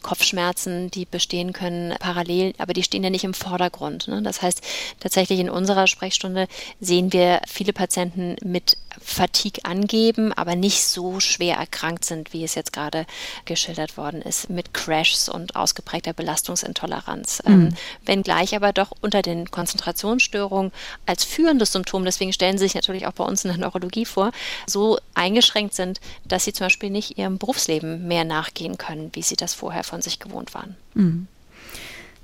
Kopfschmerzen, die bestehen können parallel, aber die stehen ja nicht im Vordergrund. Ne? Das heißt, tatsächlich in unserer Sprechstunde sehen wir viele viele Patienten mit Fatigue angeben, aber nicht so schwer erkrankt sind, wie es jetzt gerade geschildert worden ist, mit Crashs und ausgeprägter Belastungsintoleranz. Mhm. Ähm, wenngleich aber doch unter den Konzentrationsstörungen als führendes Symptom, deswegen stellen sie sich natürlich auch bei uns in der Neurologie vor, so eingeschränkt sind, dass sie zum Beispiel nicht ihrem Berufsleben mehr nachgehen können, wie sie das vorher von sich gewohnt waren. Mhm.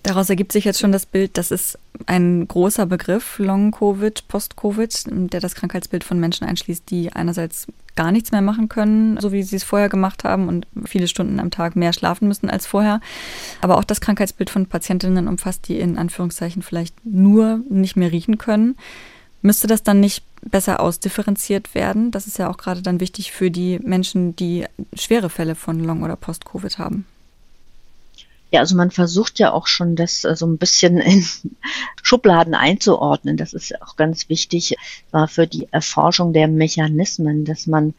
Daraus ergibt sich jetzt schon das Bild, das ist ein großer Begriff, Long-Covid, Post-Covid, der das Krankheitsbild von Menschen einschließt, die einerseits gar nichts mehr machen können, so wie sie es vorher gemacht haben und viele Stunden am Tag mehr schlafen müssen als vorher. Aber auch das Krankheitsbild von Patientinnen umfasst, die in Anführungszeichen vielleicht nur nicht mehr riechen können. Müsste das dann nicht besser ausdifferenziert werden? Das ist ja auch gerade dann wichtig für die Menschen, die schwere Fälle von Long- oder Post-Covid haben. Ja, also man versucht ja auch schon, das äh, so ein bisschen in Schubladen einzuordnen. Das ist auch ganz wichtig war für die Erforschung der Mechanismen, dass man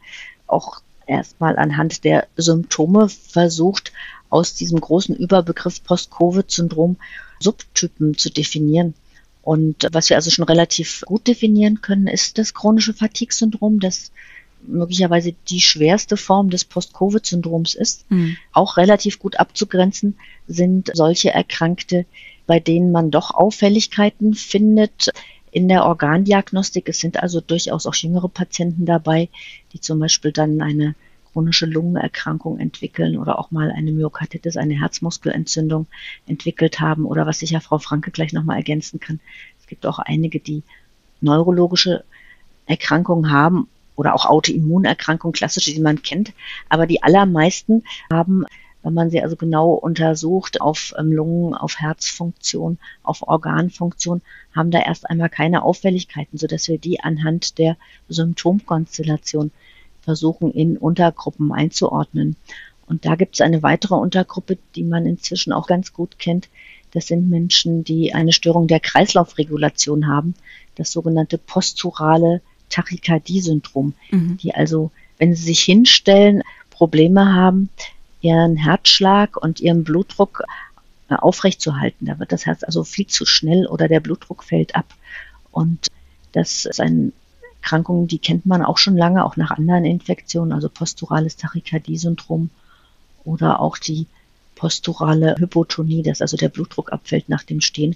auch erstmal anhand der Symptome versucht, aus diesem großen Überbegriff Post-Covid-Syndrom Subtypen zu definieren. Und was wir also schon relativ gut definieren können, ist das chronische Fatigue-Syndrom, das möglicherweise die schwerste Form des Post-Covid-Syndroms ist, mhm. auch relativ gut abzugrenzen, sind solche Erkrankte, bei denen man doch Auffälligkeiten findet in der Organdiagnostik. Es sind also durchaus auch jüngere Patienten dabei, die zum Beispiel dann eine chronische Lungenerkrankung entwickeln oder auch mal eine Myokarditis, eine Herzmuskelentzündung entwickelt haben oder was sicher Frau Franke gleich nochmal ergänzen kann. Es gibt auch einige, die neurologische Erkrankungen haben oder auch Autoimmunerkrankungen, klassische, die man kennt. Aber die allermeisten haben, wenn man sie also genau untersucht, auf ähm, Lungen, auf Herzfunktion, auf Organfunktion, haben da erst einmal keine Auffälligkeiten, sodass wir die anhand der Symptomkonstellation versuchen, in Untergruppen einzuordnen. Und da gibt es eine weitere Untergruppe, die man inzwischen auch ganz gut kennt. Das sind Menschen, die eine Störung der Kreislaufregulation haben, das sogenannte posturale Tachykardie-Syndrom, mhm. die also, wenn sie sich hinstellen, Probleme haben, ihren Herzschlag und ihren Blutdruck äh, aufrechtzuerhalten. Da wird das Herz also viel zu schnell oder der Blutdruck fällt ab. Und das ist eine Erkrankung, die kennt man auch schon lange, auch nach anderen Infektionen, also posturales Tachykardie-Syndrom oder auch die posturale Hypotonie, dass also der Blutdruck abfällt nach dem Stehen.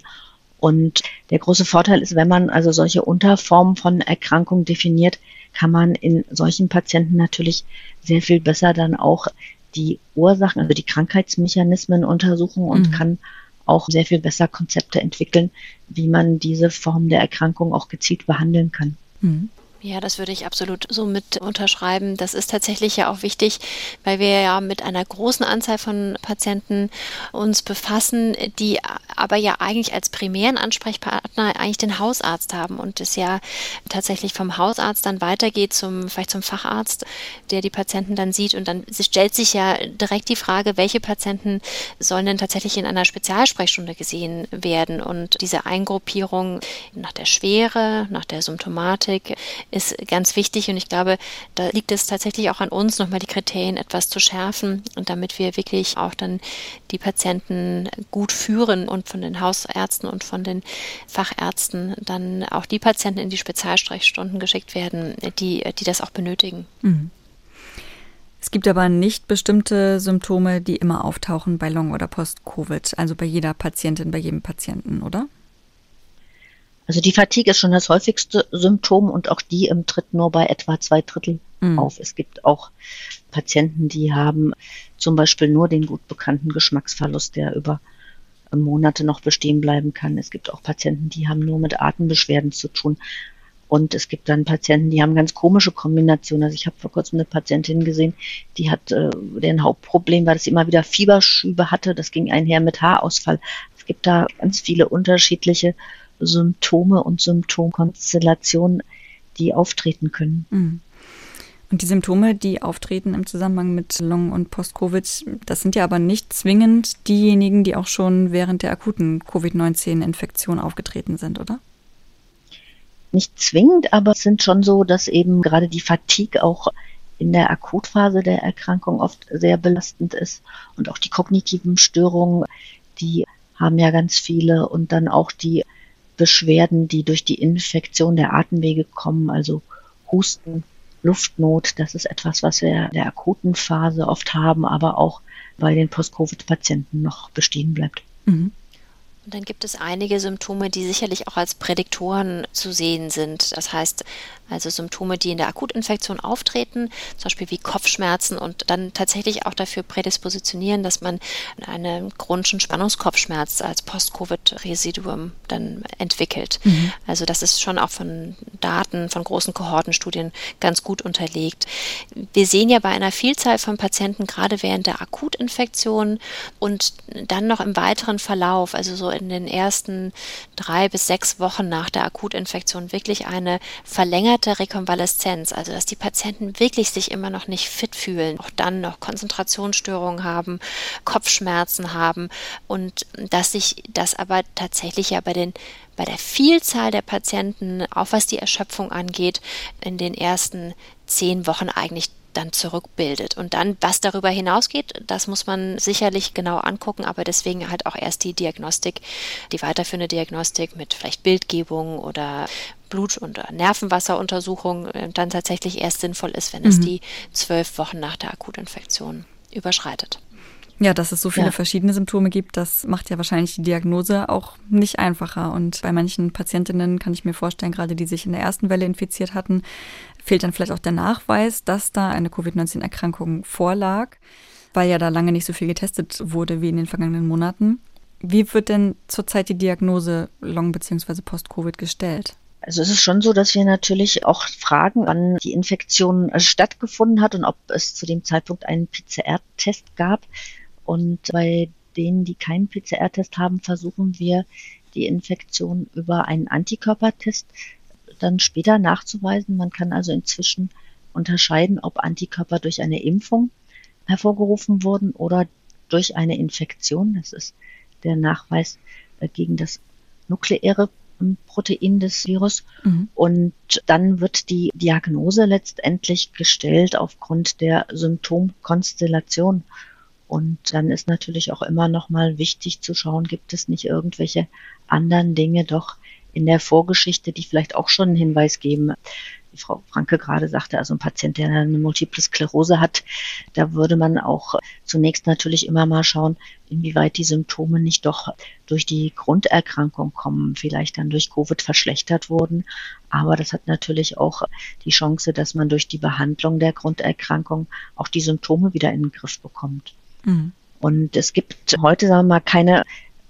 Und der große Vorteil ist, wenn man also solche Unterformen von Erkrankungen definiert, kann man in solchen Patienten natürlich sehr viel besser dann auch die Ursachen, also die Krankheitsmechanismen untersuchen und mhm. kann auch sehr viel besser Konzepte entwickeln, wie man diese Form der Erkrankung auch gezielt behandeln kann. Mhm. Ja, das würde ich absolut so mit unterschreiben. Das ist tatsächlich ja auch wichtig, weil wir ja mit einer großen Anzahl von Patienten uns befassen, die aber ja eigentlich als primären Ansprechpartner eigentlich den Hausarzt haben und es ja tatsächlich vom Hausarzt dann weitergeht zum, vielleicht zum Facharzt, der die Patienten dann sieht und dann stellt sich ja direkt die Frage, welche Patienten sollen denn tatsächlich in einer Spezialsprechstunde gesehen werden und diese Eingruppierung nach der Schwere, nach der Symptomatik, ist ganz wichtig und ich glaube, da liegt es tatsächlich auch an uns, nochmal die Kriterien etwas zu schärfen und damit wir wirklich auch dann die Patienten gut führen und von den Hausärzten und von den Fachärzten dann auch die Patienten in die Spezialsprechstunden geschickt werden, die, die das auch benötigen. Mhm. Es gibt aber nicht bestimmte Symptome, die immer auftauchen bei Long- oder Post-Covid, also bei jeder Patientin, bei jedem Patienten, oder? Also die Fatigue ist schon das häufigste Symptom und auch die im tritt nur bei etwa zwei Drittel mhm. auf. Es gibt auch Patienten, die haben zum Beispiel nur den gut bekannten Geschmacksverlust, der über Monate noch bestehen bleiben kann. Es gibt auch Patienten, die haben nur mit Atembeschwerden zu tun. Und es gibt dann Patienten, die haben ganz komische Kombinationen. Also ich habe vor kurzem eine Patientin gesehen, die hat, äh, deren Hauptproblem war, dass sie immer wieder Fieberschübe hatte. Das ging einher mit Haarausfall. Es gibt da ganz viele unterschiedliche Symptome und Symptomkonstellationen, die auftreten können. Mhm. Und die Symptome, die auftreten im Zusammenhang mit Long- und Post-Covid, das sind ja aber nicht zwingend diejenigen, die auch schon während der akuten Covid-19-Infektion aufgetreten sind, oder? Nicht zwingend, aber es sind schon so, dass eben gerade die Fatigue auch in der Akutphase der Erkrankung oft sehr belastend ist und auch die kognitiven Störungen, die haben ja ganz viele und dann auch die Beschwerden, die durch die Infektion der Atemwege kommen, also Husten, Luftnot, das ist etwas, was wir in der akuten Phase oft haben, aber auch bei den Post-Covid-Patienten noch bestehen bleibt. Mhm. Und dann gibt es einige Symptome, die sicherlich auch als Prädiktoren zu sehen sind. Das heißt, also Symptome, die in der Akutinfektion auftreten, zum Beispiel wie Kopfschmerzen und dann tatsächlich auch dafür prädispositionieren, dass man einen chronischen Spannungskopfschmerz als Post-Covid-Residuum dann entwickelt. Mhm. Also das ist schon auch von Daten, von großen Kohortenstudien ganz gut unterlegt. Wir sehen ja bei einer Vielzahl von Patienten, gerade während der Akutinfektion und dann noch im weiteren Verlauf, also so in den ersten drei bis sechs Wochen nach der Akutinfektion wirklich eine verlängerte Rekonvaleszenz, also dass die Patienten wirklich sich immer noch nicht fit fühlen, auch dann noch Konzentrationsstörungen haben, Kopfschmerzen haben und dass sich das aber tatsächlich ja bei den bei der Vielzahl der Patienten, auch was die Erschöpfung angeht, in den ersten zehn Wochen eigentlich dann zurückbildet. Und dann, was darüber hinausgeht, das muss man sicherlich genau angucken, aber deswegen halt auch erst die Diagnostik, die weiterführende Diagnostik mit vielleicht Bildgebung oder Blut- und Nervenwasseruntersuchung äh, dann tatsächlich erst sinnvoll ist, wenn mhm. es die zwölf Wochen nach der Akutinfektion überschreitet. Ja, dass es so viele ja. verschiedene Symptome gibt, das macht ja wahrscheinlich die Diagnose auch nicht einfacher. Und bei manchen Patientinnen kann ich mir vorstellen, gerade die sich in der ersten Welle infiziert hatten, fehlt dann vielleicht auch der Nachweis, dass da eine Covid-19-Erkrankung vorlag, weil ja da lange nicht so viel getestet wurde wie in den vergangenen Monaten. Wie wird denn zurzeit die Diagnose Long- bzw. Post-Covid gestellt? Also es ist schon so, dass wir natürlich auch fragen, wann die Infektion äh, stattgefunden hat und ob es zu dem Zeitpunkt einen PCR-Test gab. Und bei denen, die keinen PCR-Test haben, versuchen wir die Infektion über einen Antikörpertest dann später nachzuweisen. Man kann also inzwischen unterscheiden, ob Antikörper durch eine Impfung hervorgerufen wurden oder durch eine Infektion. Das ist der Nachweis äh, gegen das nukleäre ähm, Protein des Virus. Mhm. Und dann wird die Diagnose letztendlich gestellt aufgrund der Symptomkonstellation. Und dann ist natürlich auch immer noch mal wichtig zu schauen, gibt es nicht irgendwelche anderen Dinge doch in der Vorgeschichte, die vielleicht auch schon einen Hinweis geben. Wie Frau Franke gerade sagte, also ein Patient, der eine Multiple Sklerose hat, da würde man auch zunächst natürlich immer mal schauen, inwieweit die Symptome nicht doch durch die Grunderkrankung kommen, vielleicht dann durch Covid verschlechtert wurden. Aber das hat natürlich auch die Chance, dass man durch die Behandlung der Grunderkrankung auch die Symptome wieder in den Griff bekommt. Mhm. Und es gibt heute, sagen wir mal, keine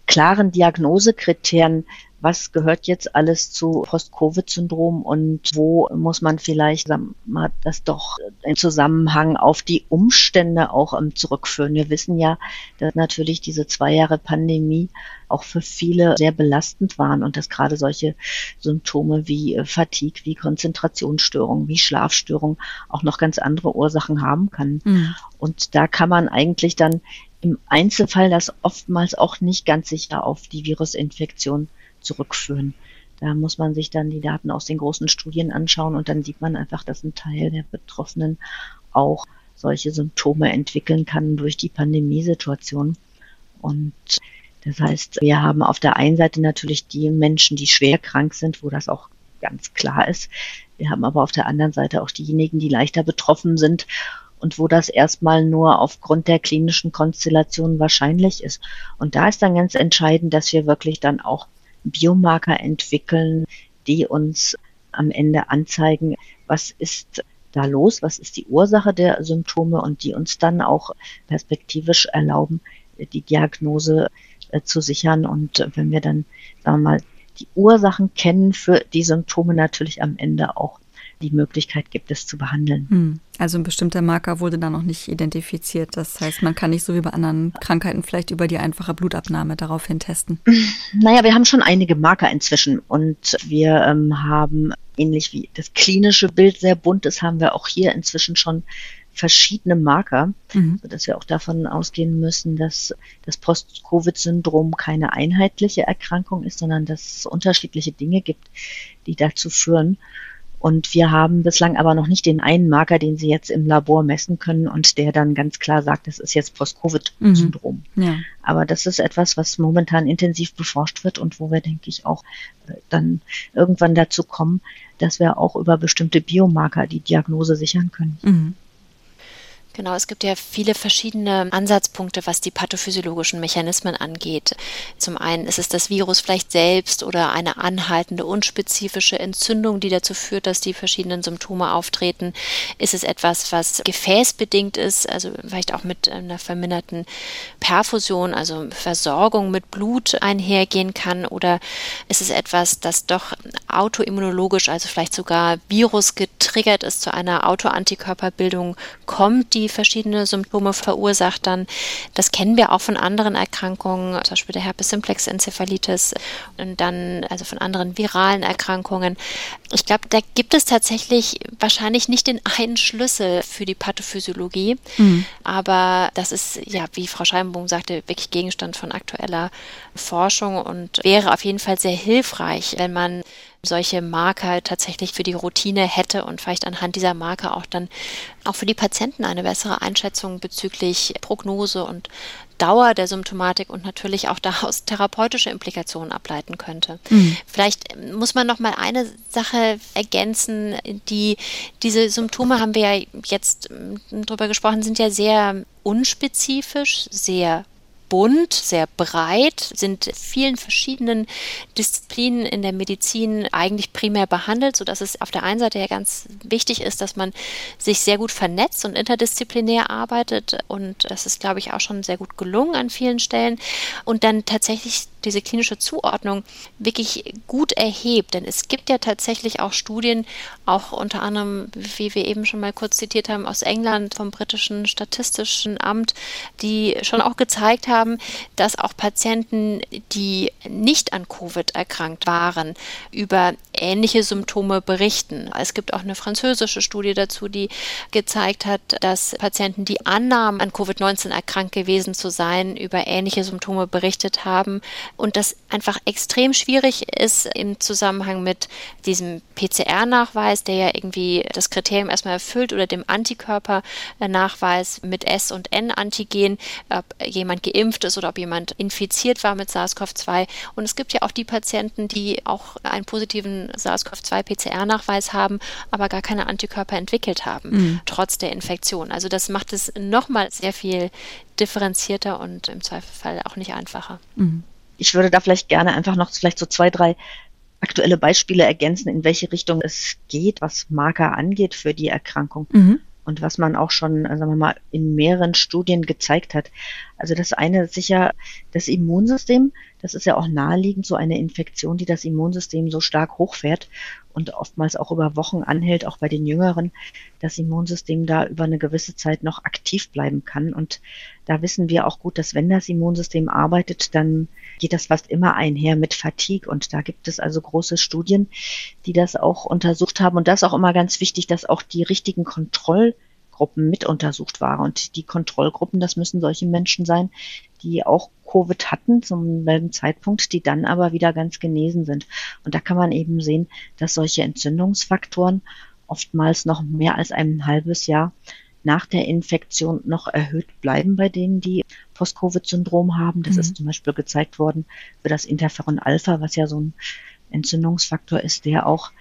klaren Diagnosekriterien, was gehört jetzt alles zu Post-Covid-Syndrom und wo muss man vielleicht sagen wir, das doch im Zusammenhang auf die Umstände auch um, zurückführen. Wir wissen ja, dass natürlich diese zwei Jahre Pandemie auch für viele sehr belastend waren und dass gerade solche Symptome wie äh, Fatigue, wie Konzentrationsstörungen, wie Schlafstörungen auch noch ganz andere Ursachen haben kann. Mhm. Und da kann man eigentlich dann im Einzelfall das oftmals auch nicht ganz sicher auf die Virusinfektion zurückführen. Da muss man sich dann die Daten aus den großen Studien anschauen und dann sieht man einfach, dass ein Teil der Betroffenen auch solche Symptome entwickeln kann durch die Pandemiesituation. Und das heißt, wir haben auf der einen Seite natürlich die Menschen, die schwer krank sind, wo das auch ganz klar ist. Wir haben aber auf der anderen Seite auch diejenigen, die leichter betroffen sind und wo das erstmal nur aufgrund der klinischen Konstellation wahrscheinlich ist. Und da ist dann ganz entscheidend, dass wir wirklich dann auch Biomarker entwickeln, die uns am Ende anzeigen, was ist da los, was ist die Ursache der Symptome und die uns dann auch perspektivisch erlauben, die Diagnose äh, zu sichern. Und wenn wir dann, sagen wir mal, die Ursachen kennen für die Symptome natürlich am Ende auch die Möglichkeit gibt, es zu behandeln. Hm. Also ein bestimmter Marker wurde da noch nicht identifiziert. Das heißt, man kann nicht so wie bei anderen Krankheiten vielleicht über die einfache Blutabnahme daraufhin testen. Naja, wir haben schon einige Marker inzwischen und wir ähm, haben ähnlich wie das klinische Bild sehr bunt ist, haben wir auch hier inzwischen schon verschiedene Marker, mhm. sodass wir auch davon ausgehen müssen, dass das Post-Covid-Syndrom keine einheitliche Erkrankung ist, sondern dass es unterschiedliche Dinge gibt, die dazu führen. Und wir haben bislang aber noch nicht den einen Marker, den Sie jetzt im Labor messen können und der dann ganz klar sagt, das ist jetzt Post-Covid-Syndrom. Mhm. Ja. Aber das ist etwas, was momentan intensiv beforscht wird und wo wir, denke ich, auch äh, dann irgendwann dazu kommen, dass wir auch über bestimmte Biomarker die Diagnose sichern können. Mhm. Genau, es gibt ja viele verschiedene Ansatzpunkte, was die pathophysiologischen Mechanismen angeht. Zum einen ist es das Virus vielleicht selbst oder eine anhaltende, unspezifische Entzündung, die dazu führt, dass die verschiedenen Symptome auftreten. Ist es etwas, was gefäßbedingt ist, also vielleicht auch mit einer verminderten Perfusion, also Versorgung mit Blut einhergehen kann? Oder ist es etwas, das doch autoimmunologisch, also vielleicht sogar virusgetriggert ist, zu einer Autoantikörperbildung kommt, die die verschiedene Symptome verursacht dann. Das kennen wir auch von anderen Erkrankungen, zum Beispiel der Herpes simplex Enzephalitis und dann also von anderen viralen Erkrankungen. Ich glaube, da gibt es tatsächlich wahrscheinlich nicht den einen Schlüssel für die Pathophysiologie, mhm. aber das ist ja, wie Frau Scheibenbogen sagte, wirklich Gegenstand von aktueller Forschung und wäre auf jeden Fall sehr hilfreich, wenn man solche Marker tatsächlich für die Routine hätte und vielleicht anhand dieser Marker auch dann auch für die Patienten eine bessere Einschätzung bezüglich Prognose und Dauer der Symptomatik und natürlich auch daraus therapeutische Implikationen ableiten könnte. Mhm. Vielleicht muss man noch mal eine Sache ergänzen, die diese Symptome haben wir ja jetzt drüber gesprochen, sind ja sehr unspezifisch, sehr bunt, sehr breit, sind vielen verschiedenen Disziplinen in der Medizin eigentlich primär behandelt, sodass es auf der einen Seite ja ganz wichtig ist, dass man sich sehr gut vernetzt und interdisziplinär arbeitet. Und das ist, glaube ich, auch schon sehr gut gelungen an vielen Stellen. Und dann tatsächlich diese klinische Zuordnung wirklich gut erhebt. Denn es gibt ja tatsächlich auch Studien, auch unter anderem, wie wir eben schon mal kurz zitiert haben, aus England vom britischen Statistischen Amt, die schon auch gezeigt haben, dass auch Patienten, die nicht an Covid erkrankt waren, über ähnliche Symptome berichten. Es gibt auch eine französische Studie dazu, die gezeigt hat, dass Patienten, die annahmen, an Covid-19 erkrankt gewesen zu sein, über ähnliche Symptome berichtet haben und das einfach extrem schwierig ist im Zusammenhang mit diesem PCR-Nachweis, der ja irgendwie das Kriterium erstmal erfüllt oder dem Antikörpernachweis mit S- und N-Antigen, ob jemand geimpft ist oder ob jemand infiziert war mit SARS-CoV-2. Und es gibt ja auch die Patienten, die auch einen positiven SARS-CoV-2-PCR-Nachweis haben, aber gar keine Antikörper entwickelt haben, mhm. trotz der Infektion. Also das macht es nochmal sehr viel differenzierter und im Zweifelsfall auch nicht einfacher. Mhm ich würde da vielleicht gerne einfach noch vielleicht so zwei, drei aktuelle Beispiele ergänzen, in welche Richtung es geht, was Marker angeht für die Erkrankung. Mhm. Und was man auch schon, sagen wir mal, in mehreren Studien gezeigt hat. Also das eine ist sicher das Immunsystem. Das ist ja auch naheliegend, so eine Infektion, die das Immunsystem so stark hochfährt und oftmals auch über Wochen anhält, auch bei den Jüngeren, das Immunsystem da über eine gewisse Zeit noch aktiv bleiben kann. Und da wissen wir auch gut, dass wenn das Immunsystem arbeitet, dann geht das fast immer einher mit Fatigue. Und da gibt es also große Studien, die das auch untersucht haben. Und das ist auch immer ganz wichtig, dass auch die richtigen Kontrollgruppen mit untersucht waren. Und die Kontrollgruppen, das müssen solche Menschen sein, die auch Covid hatten zum selben Zeitpunkt, die dann aber wieder ganz genesen sind. Und da kann man eben sehen, dass solche Entzündungsfaktoren oftmals noch mehr als ein halbes Jahr nach der Infektion noch erhöht bleiben bei denen, die Post-Covid-Syndrom haben. Das mhm. ist zum Beispiel gezeigt worden für das Interferon Alpha, was ja so ein Entzündungsfaktor ist, der auch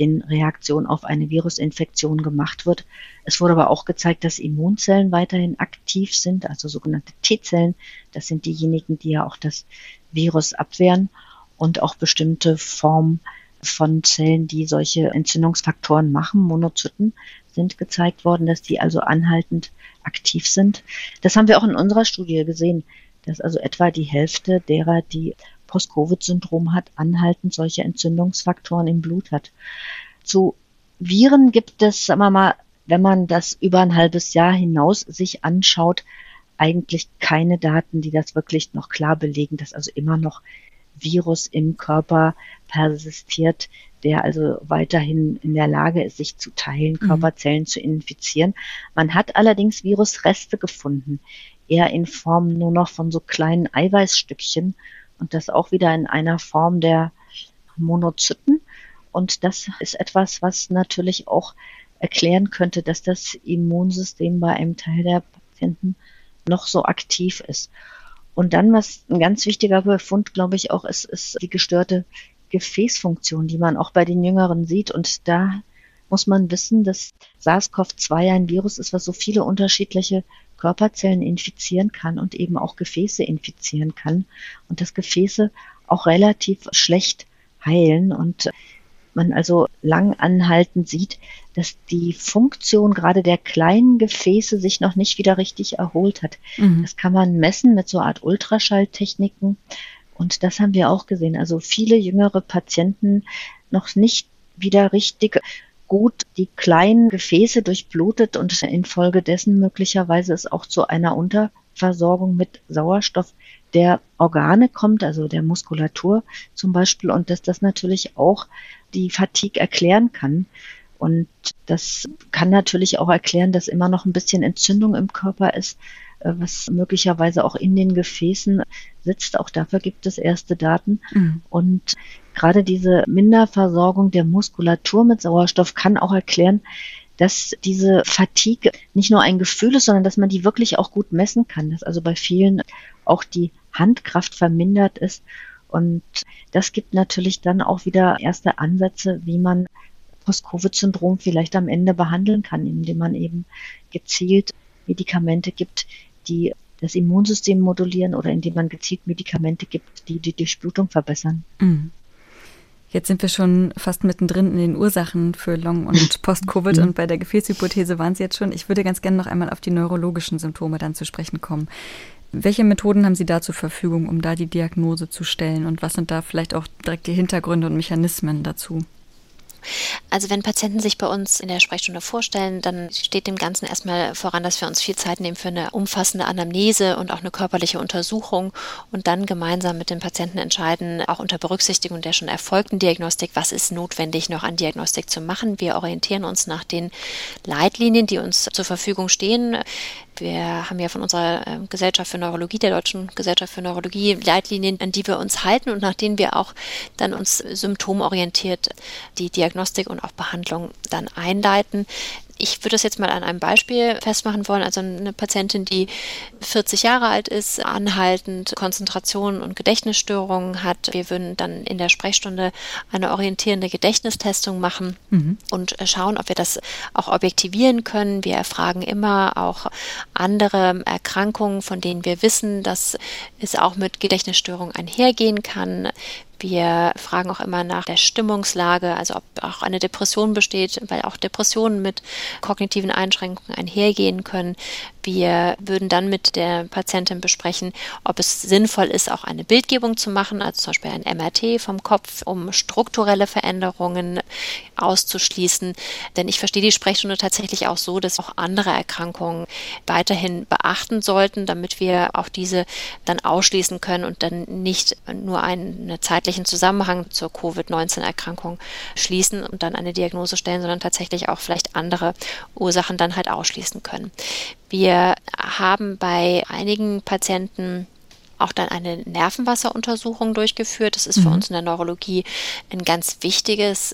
in Reaktion auf eine Virusinfektion gemacht wird. Es wurde aber auch gezeigt, dass Immunzellen weiterhin aktiv sind, also sogenannte T-Zellen. Das sind diejenigen, die ja auch das Virus abwehren und auch bestimmte Formen von Zellen, die solche Entzündungsfaktoren machen, Monozyten, sind gezeigt worden, dass die also anhaltend aktiv sind. Das haben wir auch in unserer Studie gesehen, dass also etwa die Hälfte derer, die Post-Covid-Syndrom hat, anhaltend solche Entzündungsfaktoren im Blut hat. Zu Viren gibt es, sagen wir mal, wenn man das über ein halbes Jahr hinaus sich anschaut, eigentlich keine Daten, die das wirklich noch klar belegen, dass also immer noch Virus im Körper persistiert, der also weiterhin in der Lage ist, sich zu teilen, mhm. Körperzellen zu infizieren. Man hat allerdings Virusreste gefunden, eher in Form nur noch von so kleinen Eiweißstückchen und das auch wieder in einer Form der Monozyten. Und das ist etwas, was natürlich auch erklären könnte, dass das Immunsystem bei einem Teil der Patienten noch so aktiv ist. Und dann, was ein ganz wichtiger Befund, glaube ich, auch ist, ist die gestörte Gefäßfunktion, die man auch bei den Jüngeren sieht. Und da muss man wissen, dass SARS-CoV-2 ein Virus ist, was so viele unterschiedliche Körperzellen infizieren kann und eben auch Gefäße infizieren kann. Und dass Gefäße auch relativ schlecht heilen und man also lang anhaltend sieht, dass die Funktion gerade der kleinen Gefäße sich noch nicht wieder richtig erholt hat. Mhm. Das kann man messen mit so einer Art Ultraschalltechniken. Und das haben wir auch gesehen. Also viele jüngere Patienten noch nicht wieder richtig gut die kleinen Gefäße durchblutet und infolgedessen möglicherweise es auch zu einer Unterversorgung mit Sauerstoff der Organe kommt, also der Muskulatur zum Beispiel, und dass das natürlich auch die Fatigue erklären kann. Und das kann natürlich auch erklären, dass immer noch ein bisschen Entzündung im Körper ist, was möglicherweise auch in den Gefäßen sitzt. Auch dafür gibt es erste Daten. Mhm. Und gerade diese Minderversorgung der Muskulatur mit Sauerstoff kann auch erklären, dass diese Fatigue nicht nur ein Gefühl ist, sondern dass man die wirklich auch gut messen kann, dass also bei vielen auch die Handkraft vermindert ist. Und das gibt natürlich dann auch wieder erste Ansätze, wie man Post-Covid-Syndrom vielleicht am Ende behandeln kann, indem man eben gezielt Medikamente gibt, die das Immunsystem modulieren oder indem man gezielt Medikamente gibt, die die Durchblutung verbessern. Mhm. Jetzt sind wir schon fast mittendrin in den Ursachen für Long- und Post-Covid und bei der Gefäßhypothese waren Sie jetzt schon. Ich würde ganz gerne noch einmal auf die neurologischen Symptome dann zu sprechen kommen. Welche Methoden haben Sie da zur Verfügung, um da die Diagnose zu stellen und was sind da vielleicht auch direkt die Hintergründe und Mechanismen dazu? Also wenn Patienten sich bei uns in der Sprechstunde vorstellen, dann steht dem Ganzen erstmal voran, dass wir uns viel Zeit nehmen für eine umfassende Anamnese und auch eine körperliche Untersuchung und dann gemeinsam mit dem Patienten entscheiden, auch unter Berücksichtigung der schon erfolgten Diagnostik, was ist notwendig noch an Diagnostik zu machen. Wir orientieren uns nach den Leitlinien, die uns zur Verfügung stehen. Wir haben ja von unserer ähm, Gesellschaft für Neurologie, der Deutschen Gesellschaft für Neurologie, Leitlinien, an die wir uns halten und nach denen wir auch dann uns symptomorientiert die Diagnostik und auch Behandlung dann einleiten. Ich würde das jetzt mal an einem Beispiel festmachen wollen. Also eine Patientin, die 40 Jahre alt ist, anhaltend Konzentration und Gedächtnisstörungen hat. Wir würden dann in der Sprechstunde eine orientierende Gedächtnistestung machen mhm. und schauen, ob wir das auch objektivieren können. Wir erfragen immer auch andere Erkrankungen, von denen wir wissen, dass es auch mit Gedächtnisstörungen einhergehen kann. Wir fragen auch immer nach der Stimmungslage, also ob auch eine Depression besteht, weil auch Depressionen mit kognitiven Einschränkungen einhergehen können. Wir würden dann mit der Patientin besprechen, ob es sinnvoll ist, auch eine Bildgebung zu machen, also zum Beispiel ein MRT vom Kopf, um strukturelle Veränderungen auszuschließen. Denn ich verstehe die Sprechstunde tatsächlich auch so, dass auch andere Erkrankungen weiterhin beachten sollten, damit wir auch diese dann ausschließen können und dann nicht nur einen zeitlichen Zusammenhang zur Covid-19-Erkrankung schließen und dann eine Diagnose stellen, sondern tatsächlich auch vielleicht andere Ursachen dann halt ausschließen können. Wir haben bei einigen Patienten auch dann eine Nervenwasseruntersuchung durchgeführt. Das ist für mhm. uns in der Neurologie ein ganz wichtiges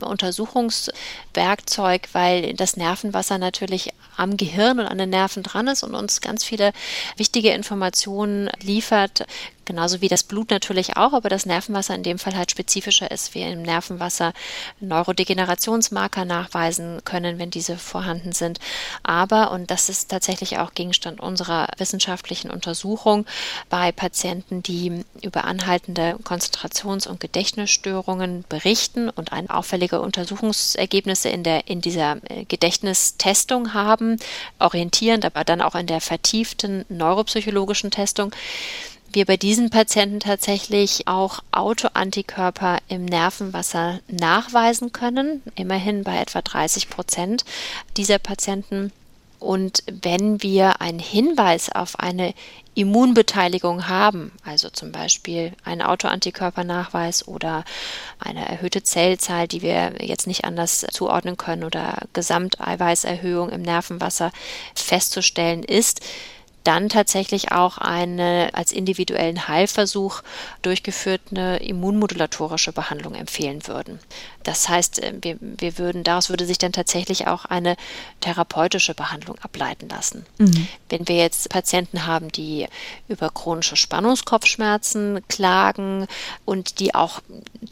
Untersuchungswerkzeug, weil das Nervenwasser natürlich am Gehirn und an den Nerven dran ist und uns ganz viele wichtige Informationen liefert, genauso wie das Blut natürlich auch, aber das Nervenwasser in dem Fall halt spezifischer ist. Wir im Nervenwasser Neurodegenerationsmarker nachweisen können, wenn diese vorhanden sind. Aber, und das ist tatsächlich auch Gegenstand unserer wissenschaftlichen Untersuchung, bei Patienten, die über anhaltende Konzentrations- und Gedächtnisstörungen berichten und ein auffällige Untersuchungsergebnisse in, der, in dieser äh, Gedächtnistestung haben, orientierend, aber dann auch in der vertieften neuropsychologischen Testung, wir bei diesen Patienten tatsächlich auch Autoantikörper im Nervenwasser nachweisen können, immerhin bei etwa 30 Prozent dieser Patienten. Und wenn wir einen Hinweis auf eine Immunbeteiligung haben, also zum Beispiel einen Autoantikörpernachweis oder eine erhöhte Zellzahl, die wir jetzt nicht anders zuordnen können oder Gesamteiweißerhöhung im Nervenwasser festzustellen ist, dann tatsächlich auch eine als individuellen Heilversuch durchgeführte immunmodulatorische Behandlung empfehlen würden. Das heißt, äh, wir, wir würden, daraus würde sich dann tatsächlich auch eine therapeutische Behandlung ableiten lassen. Mhm. Wenn wir jetzt Patienten haben, die über chronische Spannungskopfschmerzen klagen und die auch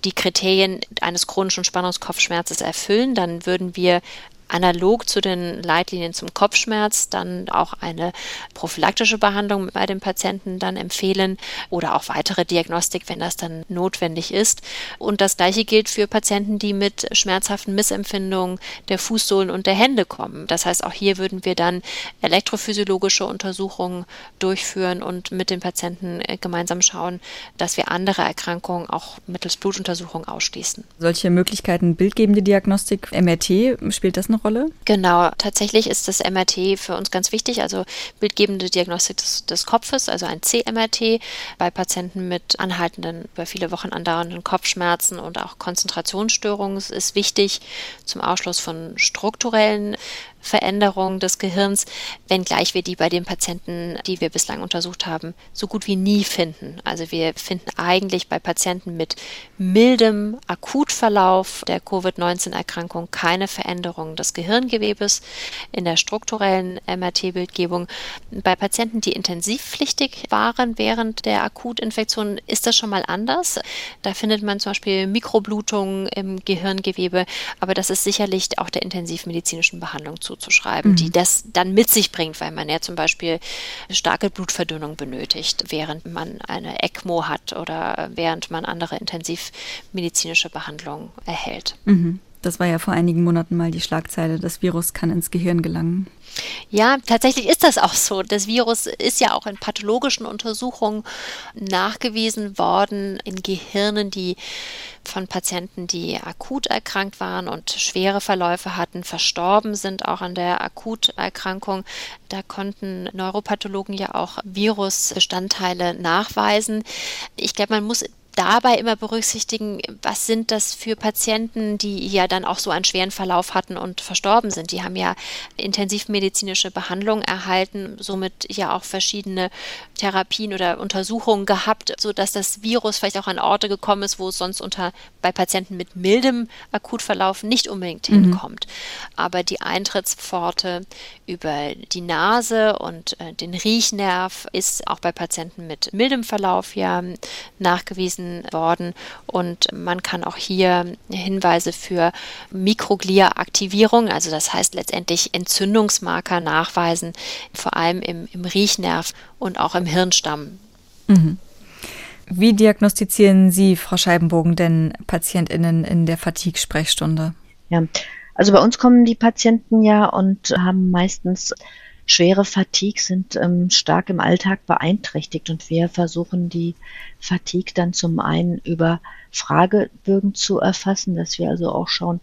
die Kriterien eines chronischen Spannungskopfschmerzes erfüllen, dann würden wir analog zu den Leitlinien zum Kopfschmerz dann auch eine prophylaktische Behandlung bei den Patienten dann empfehlen oder auch weitere Diagnostik, wenn das dann notwendig ist. Und das gleiche gilt für Patienten, die mit schmerzhaften Missempfindungen der Fußsohlen und der Hände kommen. Das heißt, auch hier würden wir dann elektrophysiologische Untersuchungen durchführen und mit den Patienten äh, gemeinsam schauen, dass wir andere Erkrankungen auch mittels Blutuntersuchung ausschließen. Solche Möglichkeiten bildgebende Diagnostik, MRT, spielt das eine Rolle? Genau, tatsächlich ist das MRT für uns ganz wichtig, also bildgebende Diagnostik des, des Kopfes, also ein CMRT bei Patienten mit anhaltenden, über viele Wochen andauernden Kopfschmerzen und auch Konzentrationsstörungen ist wichtig zum Ausschluss von strukturellen Veränderung des Gehirns, wenngleich wir die bei den Patienten, die wir bislang untersucht haben, so gut wie nie finden. Also wir finden eigentlich bei Patienten mit mildem Akutverlauf der Covid-19-Erkrankung keine Veränderung des Gehirngewebes in der strukturellen MRT-Bildgebung. Bei Patienten, die intensivpflichtig waren während der Akutinfektion, ist das schon mal anders. Da findet man zum Beispiel Mikroblutungen im Gehirngewebe, aber das ist sicherlich auch der intensivmedizinischen Behandlung zu zuzuschreiben, mhm. die das dann mit sich bringt, weil man ja zum Beispiel starke Blutverdünnung benötigt, während man eine ECMO hat oder während man andere intensivmedizinische Behandlungen erhält. Mhm. Das war ja vor einigen Monaten mal die Schlagzeile, das Virus kann ins Gehirn gelangen. Ja, tatsächlich ist das auch so. Das Virus ist ja auch in pathologischen Untersuchungen nachgewiesen worden in Gehirnen, die von Patienten, die akut erkrankt waren und schwere Verläufe hatten, verstorben sind, auch an der Akuterkrankung. Da konnten Neuropathologen ja auch Virusbestandteile nachweisen. Ich glaube, man muss dabei immer berücksichtigen, was sind das für Patienten, die ja dann auch so einen schweren Verlauf hatten und verstorben sind. Die haben ja intensivmedizinische Behandlung erhalten, somit ja auch verschiedene Therapien oder Untersuchungen gehabt, sodass das Virus vielleicht auch an Orte gekommen ist, wo es sonst unter bei Patienten mit mildem Akutverlauf nicht unbedingt mhm. hinkommt. Aber die Eintrittspforte über die Nase und äh, den Riechnerv ist auch bei Patienten mit mildem Verlauf ja nachgewiesen nachgewiesen worden und man kann auch hier Hinweise für Mikroglia-Aktivierung, also das heißt letztendlich Entzündungsmarker nachweisen, vor allem im, im Riechnerv und auch im Hirnstamm. Mhm. Wie diagnostizieren Sie, Frau Scheibenbogen, denn PatientInnen in der Fatigue-Sprechstunde? Ja, also bei uns kommen die Patienten ja und haben meistens schwere Fatigue sind ähm, stark im Alltag beeinträchtigt und wir versuchen die Fatigue dann zum einen über Fragebögen zu erfassen, dass wir also auch schauen,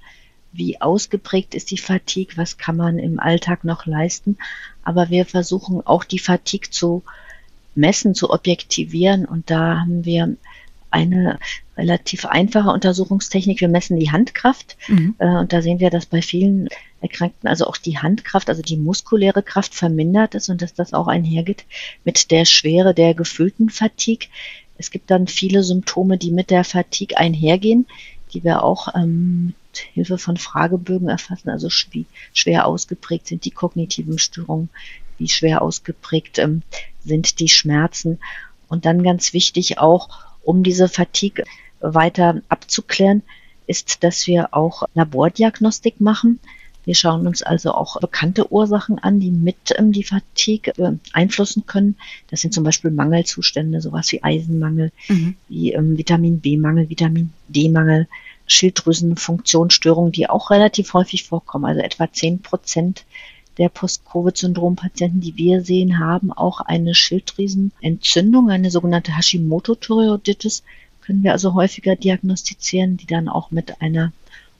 wie ausgeprägt ist die Fatigue, was kann man im Alltag noch leisten. Aber wir versuchen auch die Fatigue zu messen, zu objektivieren und da haben wir eine relativ einfache Untersuchungstechnik. Wir messen die Handkraft mhm. äh, und da sehen wir, dass bei vielen Erkrankten also auch die Handkraft, also die muskuläre Kraft vermindert ist und dass das auch einhergeht mit der Schwere der gefühlten Fatigue. Es gibt dann viele Symptome, die mit der Fatigue einhergehen, die wir auch ähm, mit Hilfe von Fragebögen erfassen, also wie schwer ausgeprägt sind die kognitiven Störungen, wie schwer ausgeprägt ähm, sind die Schmerzen. Und dann ganz wichtig auch, um diese Fatigue weiter abzuklären, ist, dass wir auch Labordiagnostik machen. Wir schauen uns also auch bekannte Ursachen an, die mit ähm, die Fatigue äh, einflussen können. Das sind zum Beispiel Mangelzustände, sowas wie Eisenmangel, mhm. wie ähm, Vitamin B-Mangel, Vitamin D-Mangel, Schilddrüsenfunktionsstörungen, die auch relativ häufig vorkommen. Also etwa zehn Prozent der Post-Covid-Syndrom-Patienten, die wir sehen, haben auch eine Schilddrüsenentzündung, eine sogenannte Hashimoto-Thyreoiditis, können wir also häufiger diagnostizieren, die dann auch mit einer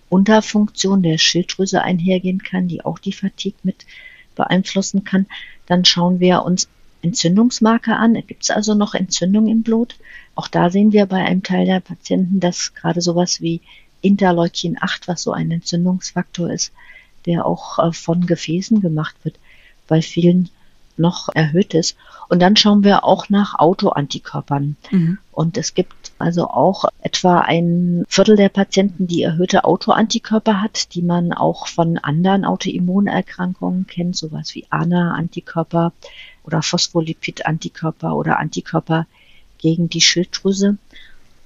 Unterfunktion der Schilddrüse einhergehen kann, die auch die Fatigue mit beeinflussen kann. Dann schauen wir uns Entzündungsmarker an. Gibt es also noch Entzündung im Blut? Auch da sehen wir bei einem Teil der Patienten, dass gerade sowas wie Interleukin 8, was so ein Entzündungsfaktor ist, der auch äh, von Gefäßen gemacht wird, bei vielen noch erhöht ist. Und dann schauen wir auch nach Autoantikörpern. Mhm. Und es gibt also auch etwa ein Viertel der Patienten, die erhöhte Autoantikörper hat, die man auch von anderen Autoimmunerkrankungen kennt, sowas wie ANA-Antikörper oder Phospholipid-Antikörper oder Antikörper gegen die Schilddrüse.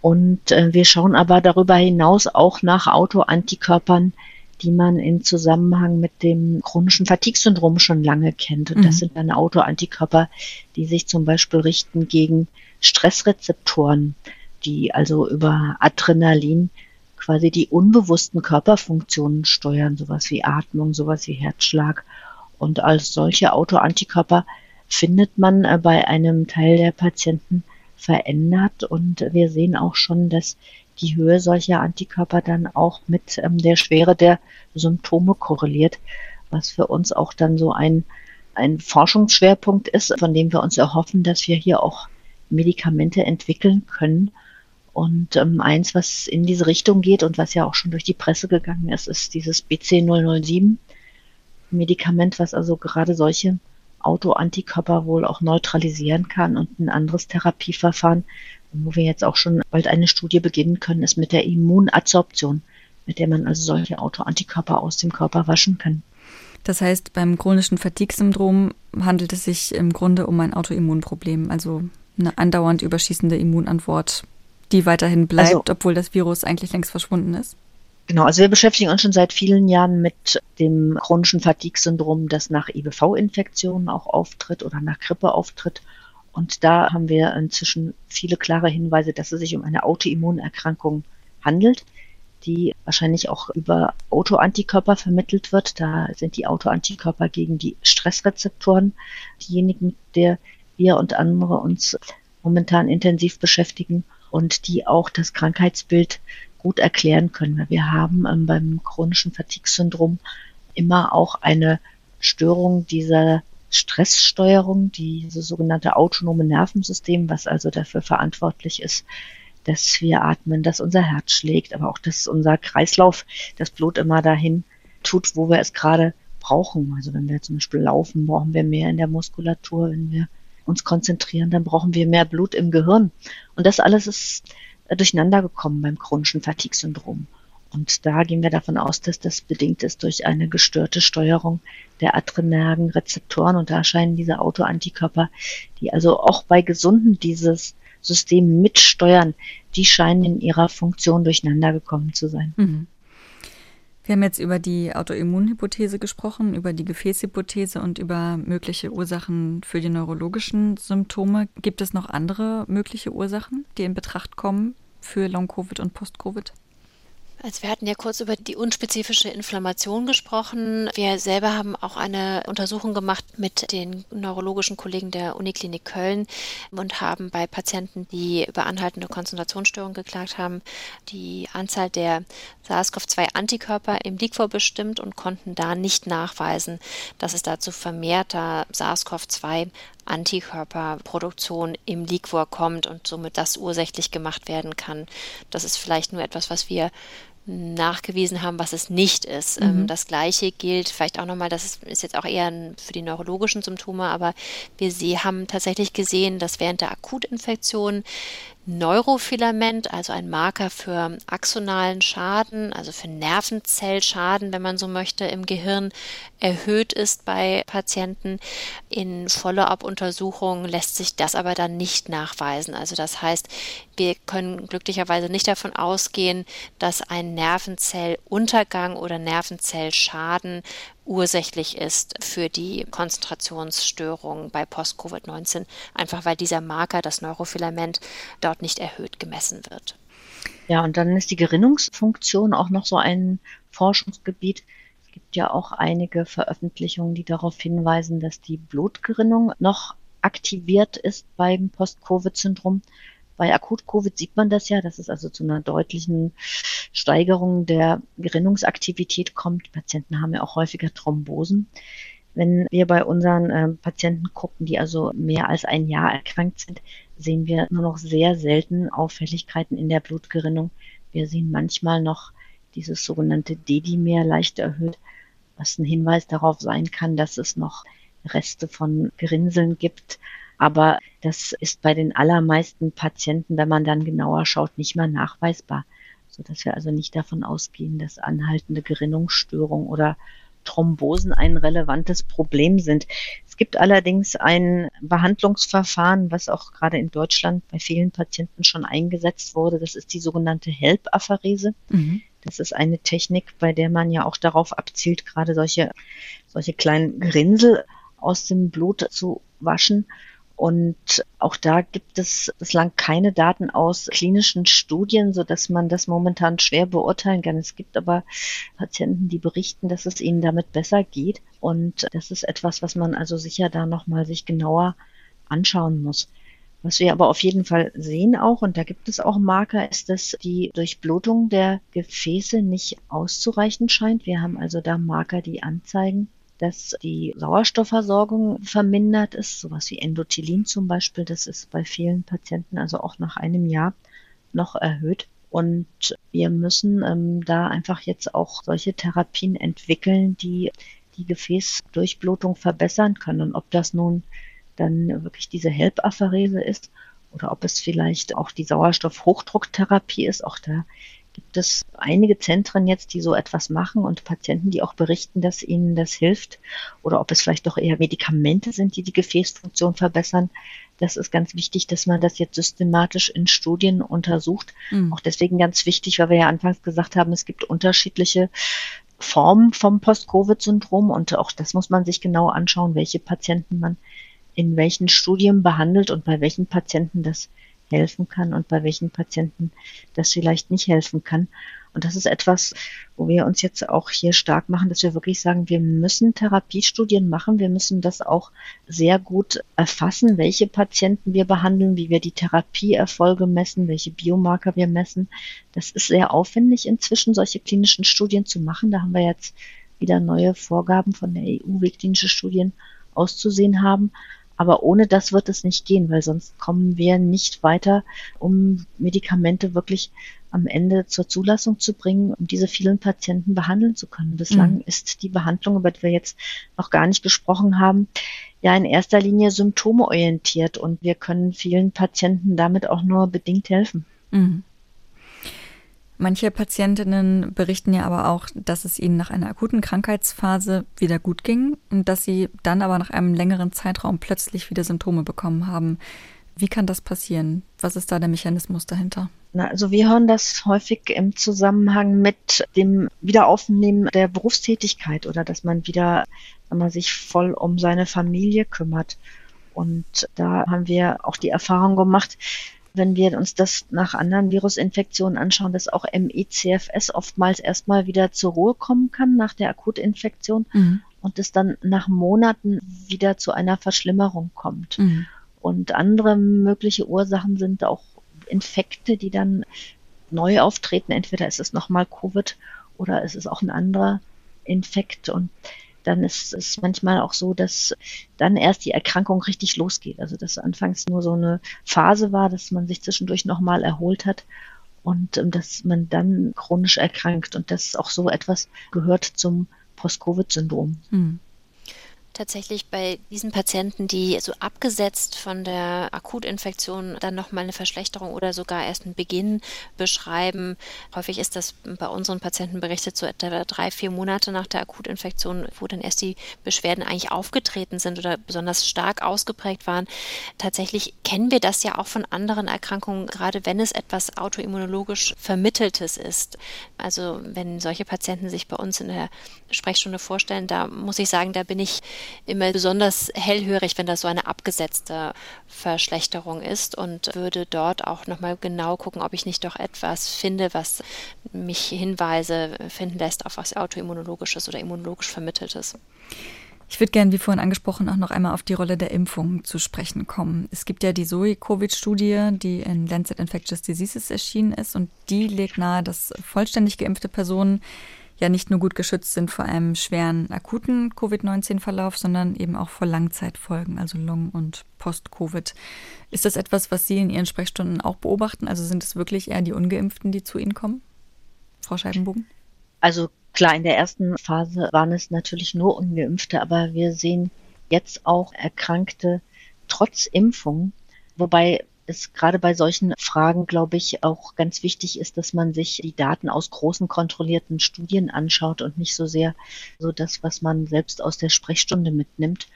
Und äh, wir schauen aber darüber hinaus auch nach Autoantikörpern, die man in Zusammenhang mit dem chronischen Fatigue-Syndrom schon lange kennt. Und mhm. das sind dann Autoantikörper, die sich zum Beispiel richten gegen Stressrezeptoren, die also über Adrenalin quasi die unbewussten Körperfunktionen steuern, sowas wie Atmung, sowas wie Herzschlag. Und als solche Autoantikörper findet man äh, bei einem Teil der Patienten verändert. Und wir sehen auch schon, dass die Höhe solcher Antikörper dann auch mit ähm, der Schwere der Symptome korreliert, was für uns auch dann so ein, ein Forschungsschwerpunkt ist, von dem wir uns erhoffen, dass wir hier auch Medikamente entwickeln können. Und ähm, eins, was in diese Richtung geht und was ja auch schon durch die Presse gegangen ist, ist dieses BC007 Medikament, was also gerade solche Autoantikörper wohl auch neutralisieren kann und ein anderes Therapieverfahren, wo wir jetzt auch schon bald eine Studie beginnen können, ist mit der Immunadsorption, mit der man also solche Autoantikörper aus dem Körper waschen kann. Das heißt, beim chronischen Fatigue-Syndrom handelt es sich im Grunde um ein Autoimmunproblem, also eine andauernd überschießende Immunantwort, die weiterhin bleibt, also, obwohl das Virus eigentlich längst verschwunden ist. Genau, also wir beschäftigen uns schon seit vielen Jahren mit dem chronischen Fatigue-Syndrom, das nach IBV-Infektionen auch auftritt oder nach Grippe auftritt. Und da haben wir inzwischen viele klare Hinweise, dass es sich um eine Autoimmunerkrankung handelt, die wahrscheinlich auch über Autoantikörper vermittelt wird. Da sind die Autoantikörper gegen die Stressrezeptoren diejenigen, mit der wir und andere uns momentan intensiv beschäftigen und die auch das Krankheitsbild gut erklären können. Wir haben ähm, beim chronischen Fatigue-Syndrom immer auch eine Störung dieser Stresssteuerung, dieses sogenannte autonome Nervensystem, was also dafür verantwortlich ist, dass wir atmen, dass unser Herz schlägt, aber auch, dass unser Kreislauf das Blut immer dahin tut, wo wir es gerade brauchen. Also wenn wir zum Beispiel laufen, brauchen wir mehr in der Muskulatur. Wenn wir uns konzentrieren, dann brauchen wir mehr Blut im Gehirn. Und das alles ist durcheinander gekommen beim chronischen Fatigue-Syndrom. Und da gehen wir davon aus, dass das bedingt ist durch eine gestörte Steuerung der adrenergen Rezeptoren. Und da scheinen diese Autoantikörper, die also auch bei Gesunden dieses System mitsteuern, die scheinen in ihrer Funktion durcheinander gekommen zu sein. Mhm. Wir haben jetzt über die Autoimmunhypothese gesprochen, über die Gefäßhypothese und über mögliche Ursachen für die neurologischen Symptome. Gibt es noch andere mögliche Ursachen, die in Betracht kommen für Long-Covid und Post-Covid? Also wir hatten ja kurz über die unspezifische Inflammation gesprochen. Wir selber haben auch eine Untersuchung gemacht mit den neurologischen Kollegen der Uniklinik Köln und haben bei Patienten, die über anhaltende Konzentrationsstörungen geklagt haben, die Anzahl der SARS-CoV-2-Antikörper im Liquor bestimmt und konnten da nicht nachweisen, dass es dazu vermehrter SARS-CoV-2 Antikörperproduktion im Liquor kommt und somit das ursächlich gemacht werden kann. Das ist vielleicht nur etwas, was wir nachgewiesen haben, was es nicht ist. Ähm, mhm. Das gleiche gilt vielleicht auch nochmal, das ist jetzt auch eher für die neurologischen Symptome, aber wir sie haben tatsächlich gesehen, dass während der Akutinfektion Neurofilament, also ein Marker für axonalen Schaden, also für Nervenzellschaden, wenn man so möchte, im Gehirn erhöht ist bei Patienten. In Follow-up-Untersuchungen lässt sich das aber dann nicht nachweisen. Also das heißt, wir können glücklicherweise nicht davon ausgehen, dass ein Nervenzelluntergang oder Nervenzellschaden ursächlich ist für die Konzentrationsstörungen bei Post-Covid-19, einfach weil dieser Marker, das Neurofilament, dort nicht erhöht gemessen wird. Ja, und dann ist die Gerinnungsfunktion auch noch so ein Forschungsgebiet. Es gibt ja auch einige Veröffentlichungen, die darauf hinweisen, dass die Blutgerinnung noch aktiviert ist beim Post-Covid-Syndrom. Bei Akut-Covid sieht man das ja, dass es also zu einer deutlichen Steigerung der Gerinnungsaktivität kommt. Patienten haben ja auch häufiger Thrombosen. Wenn wir bei unseren äh, Patienten gucken, die also mehr als ein Jahr erkrankt sind, sehen wir nur noch sehr selten Auffälligkeiten in der Blutgerinnung. Wir sehen manchmal noch dieses sogenannte Dedimer leicht erhöht, was ein Hinweis darauf sein kann, dass es noch Reste von Gerinseln gibt. Aber das ist bei den allermeisten Patienten, wenn man dann genauer schaut, nicht mehr nachweisbar, sodass wir also nicht davon ausgehen, dass anhaltende Gerinnungsstörung oder Thrombosen ein relevantes Problem sind. Es gibt allerdings ein Behandlungsverfahren, was auch gerade in Deutschland bei vielen Patienten schon eingesetzt wurde. Das ist die sogenannte HELP-Apherese. Mhm. Das ist eine Technik, bei der man ja auch darauf abzielt, gerade solche, solche kleinen Grinsel aus dem Blut zu waschen. Und auch da gibt es bislang keine Daten aus klinischen Studien, so dass man das momentan schwer beurteilen kann. Es gibt aber Patienten, die berichten, dass es ihnen damit besser geht. Und das ist etwas, was man also sicher da nochmal sich genauer anschauen muss. Was wir aber auf jeden Fall sehen auch, und da gibt es auch Marker, ist, dass die Durchblutung der Gefäße nicht auszureichen scheint. Wir haben also da Marker, die anzeigen, dass die Sauerstoffversorgung vermindert ist, sowas wie Endothelin zum Beispiel, das ist bei vielen Patienten also auch nach einem Jahr noch erhöht. Und wir müssen ähm, da einfach jetzt auch solche Therapien entwickeln, die die Gefäßdurchblutung verbessern können. Und ob das nun dann wirklich diese HELP-Apherese ist oder ob es vielleicht auch die Sauerstoffhochdrucktherapie ist, auch da gibt es einige Zentren jetzt, die so etwas machen und Patienten, die auch berichten, dass ihnen das hilft oder ob es vielleicht doch eher Medikamente sind, die die Gefäßfunktion verbessern. Das ist ganz wichtig, dass man das jetzt systematisch in Studien untersucht. Mhm. Auch deswegen ganz wichtig, weil wir ja anfangs gesagt haben, es gibt unterschiedliche Formen vom Post-Covid-Syndrom und auch das muss man sich genau anschauen, welche Patienten man in welchen Studien behandelt und bei welchen Patienten das helfen kann und bei welchen Patienten das vielleicht nicht helfen kann. Und das ist etwas, wo wir uns jetzt auch hier stark machen, dass wir wirklich sagen, wir müssen Therapiestudien machen. Wir müssen das auch sehr gut erfassen, welche Patienten wir behandeln, wie wir die Therapieerfolge messen, welche Biomarker wir messen. Das ist sehr aufwendig inzwischen, solche klinischen Studien zu machen. Da haben wir jetzt wieder neue Vorgaben von der EU, wie klinische Studien auszusehen haben. Aber ohne das wird es nicht gehen, weil sonst kommen wir nicht weiter, um Medikamente wirklich am Ende zur Zulassung zu bringen, um diese vielen Patienten behandeln zu können. Bislang mhm. ist die Behandlung, über die wir jetzt noch gar nicht gesprochen haben, ja in erster Linie symptomeorientiert und wir können vielen Patienten damit auch nur bedingt helfen. Mhm. Manche Patientinnen berichten ja aber auch, dass es ihnen nach einer akuten Krankheitsphase wieder gut ging und dass sie dann aber nach einem längeren Zeitraum plötzlich wieder Symptome bekommen haben. Wie kann das passieren? Was ist da der Mechanismus dahinter? Also wir hören das häufig im Zusammenhang mit dem Wiederaufnehmen der Berufstätigkeit oder dass man wieder, man sich voll um seine Familie kümmert. Und da haben wir auch die Erfahrung gemacht, wenn wir uns das nach anderen Virusinfektionen anschauen, dass auch MECFS oftmals erstmal wieder zur Ruhe kommen kann nach der Akutinfektion mhm. und es dann nach Monaten wieder zu einer Verschlimmerung kommt. Mhm. Und andere mögliche Ursachen sind auch Infekte, die dann neu auftreten. Entweder ist es nochmal Covid oder ist es auch ein anderer Infekt. Und dann ist es manchmal auch so, dass dann erst die Erkrankung richtig losgeht. Also dass anfangs nur so eine Phase war, dass man sich zwischendurch nochmal erholt hat und ähm, dass man dann chronisch erkrankt. Und das ist auch so etwas gehört zum Post-Covid-Syndrom. Hm tatsächlich bei diesen Patienten, die so abgesetzt von der Akutinfektion dann nochmal eine Verschlechterung oder sogar erst einen Beginn beschreiben. Häufig ist das bei unseren Patienten berichtet, so etwa drei, vier Monate nach der Akutinfektion, wo dann erst die Beschwerden eigentlich aufgetreten sind oder besonders stark ausgeprägt waren. Tatsächlich kennen wir das ja auch von anderen Erkrankungen, gerade wenn es etwas autoimmunologisch Vermitteltes ist. Also wenn solche Patienten sich bei uns in der Sprechstunde vorstellen, da muss ich sagen, da bin ich immer besonders hellhörig, wenn das so eine abgesetzte Verschlechterung ist und würde dort auch nochmal genau gucken, ob ich nicht doch etwas finde, was mich Hinweise finden lässt auf was autoimmunologisches oder immunologisch vermitteltes. Ich würde gerne, wie vorhin angesprochen, auch noch einmal auf die Rolle der Impfung zu sprechen kommen. Es gibt ja die Zoe-Covid-Studie, die in Lancet Infectious Diseases erschienen ist und die legt nahe, dass vollständig geimpfte Personen ja nicht nur gut geschützt sind vor einem schweren akuten Covid-19-Verlauf, sondern eben auch vor Langzeitfolgen, also Long- und Post-Covid. Ist das etwas, was Sie in Ihren Sprechstunden auch beobachten? Also sind es wirklich eher die Ungeimpften, die zu Ihnen kommen? Frau Scheibenbogen? Also klar, in der ersten Phase waren es natürlich nur Ungeimpfte, aber wir sehen jetzt auch Erkrankte trotz Impfung, wobei es gerade bei solchen Fragen, glaube ich, auch ganz wichtig ist, dass man sich die Daten aus großen kontrollierten Studien anschaut und nicht so sehr so das, was man selbst aus der Sprechstunde mitnimmt.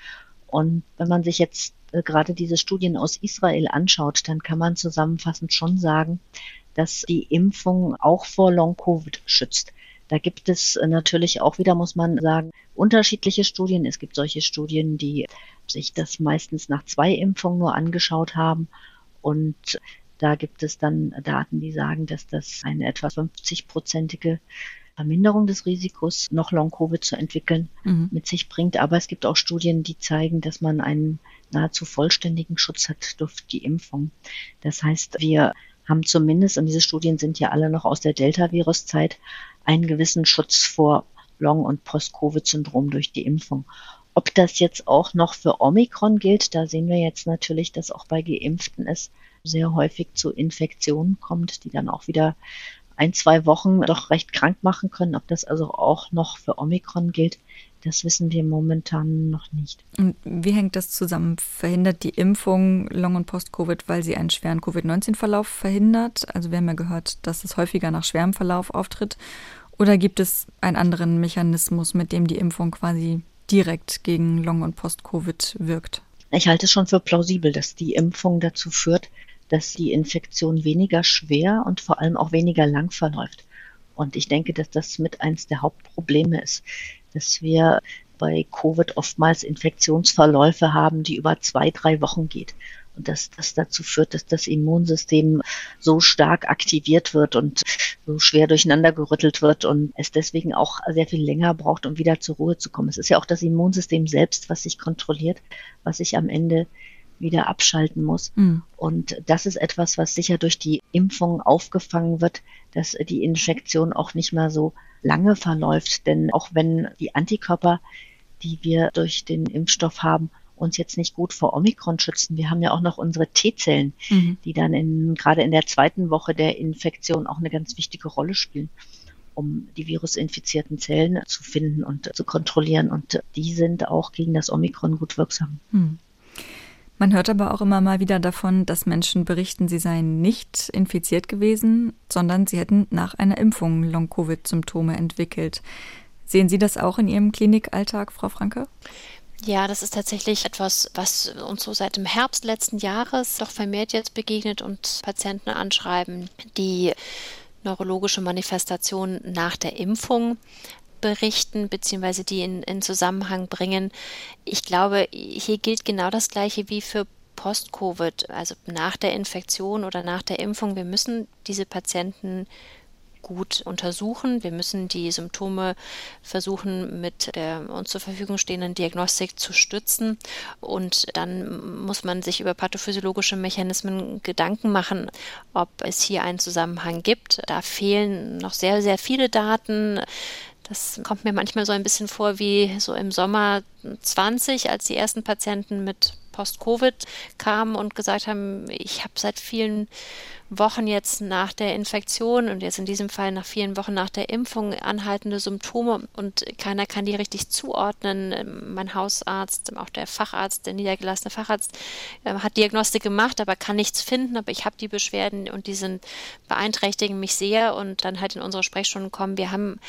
Und wenn man sich jetzt äh, gerade diese Studien aus Israel anschaut, dann kann man zusammenfassend schon sagen, dass die Impfung auch vor Long-Covid schützt. Da gibt es äh, natürlich auch wieder, muss man sagen, unterschiedliche Studien. Es gibt solche Studien, die sich das meistens nach zwei Impfungen nur angeschaut haben und da gibt es dann Daten, die sagen, dass das eine etwa 50-prozentige Verminderung des Risikos, noch Long-Covid zu entwickeln, mhm. mit sich bringt. Aber es gibt auch Studien, die zeigen, dass man einen nahezu vollständigen Schutz hat durch die Impfung. Das heißt, wir haben zumindest, und diese Studien sind ja alle noch aus der Delta-Virus-Zeit, einen gewissen Schutz vor Long- und Post-Covid-Syndrom durch die Impfung. Ob das jetzt auch noch für Omikron gilt, da sehen wir jetzt natürlich, dass auch bei Geimpften es sehr häufig zu Infektionen kommt, die dann auch wieder ein, zwei Wochen doch recht krank machen können. Ob das also auch noch für Omikron gilt, das wissen wir momentan noch nicht. Und wie hängt das zusammen? Verhindert die Impfung Long- und Post-Covid, weil sie einen schweren Covid-19-Verlauf verhindert? Also wir haben ja gehört, dass es häufiger nach schwerem Verlauf auftritt. Oder gibt es einen anderen Mechanismus, mit dem die Impfung quasi direkt gegen Long- und Post-Covid wirkt? Ich halte es schon für plausibel, dass die Impfung dazu führt, dass die Infektion weniger schwer und vor allem auch weniger lang verläuft. Und ich denke, dass das mit eins der Hauptprobleme ist, dass wir bei Covid oftmals Infektionsverläufe haben, die über zwei, drei Wochen geht und dass das dazu führt, dass das Immunsystem so stark aktiviert wird und so schwer durcheinander gerüttelt wird und es deswegen auch sehr viel länger braucht, um wieder zur Ruhe zu kommen. Es ist ja auch das Immunsystem selbst, was sich kontrolliert, was sich am Ende wieder abschalten muss. Mhm. Und das ist etwas, was sicher durch die Impfung aufgefangen wird, dass die Infektion auch nicht mehr so lange verläuft. Denn auch wenn die Antikörper, die wir durch den Impfstoff haben, uns jetzt nicht gut vor Omikron schützen. Wir haben ja auch noch unsere T-Zellen, mhm. die dann in, gerade in der zweiten Woche der Infektion auch eine ganz wichtige Rolle spielen um die virusinfizierten Zellen zu finden und zu kontrollieren. Und die sind auch gegen das Omikron gut wirksam. Hm. Man hört aber auch immer mal wieder davon, dass Menschen berichten, sie seien nicht infiziert gewesen, sondern sie hätten nach einer Impfung Long-Covid-Symptome entwickelt. Sehen Sie das auch in Ihrem Klinikalltag, Frau Franke? Ja, das ist tatsächlich etwas, was uns so seit dem Herbst letzten Jahres doch vermehrt jetzt begegnet und Patienten anschreiben, die neurologische Manifestationen nach der Impfung berichten, beziehungsweise die in, in Zusammenhang bringen. Ich glaube, hier gilt genau das Gleiche wie für Post-Covid, also nach der Infektion oder nach der Impfung. Wir müssen diese Patienten gut untersuchen. Wir müssen die Symptome versuchen, mit der uns zur Verfügung stehenden Diagnostik zu stützen. Und dann muss man sich über pathophysiologische Mechanismen Gedanken machen, ob es hier einen Zusammenhang gibt. Da fehlen noch sehr, sehr viele Daten. Das kommt mir manchmal so ein bisschen vor wie so im Sommer 20, als die ersten Patienten mit Post-Covid kamen und gesagt haben, ich habe seit vielen Wochen jetzt nach der Infektion und jetzt in diesem Fall nach vielen Wochen nach der Impfung anhaltende Symptome und keiner kann die richtig zuordnen. Mein Hausarzt, auch der Facharzt, der niedergelassene Facharzt, ähm, hat Diagnostik gemacht, aber kann nichts finden. Aber ich habe die Beschwerden und die sind beeinträchtigen mich sehr und dann halt in unsere Sprechstunden kommen. Wir haben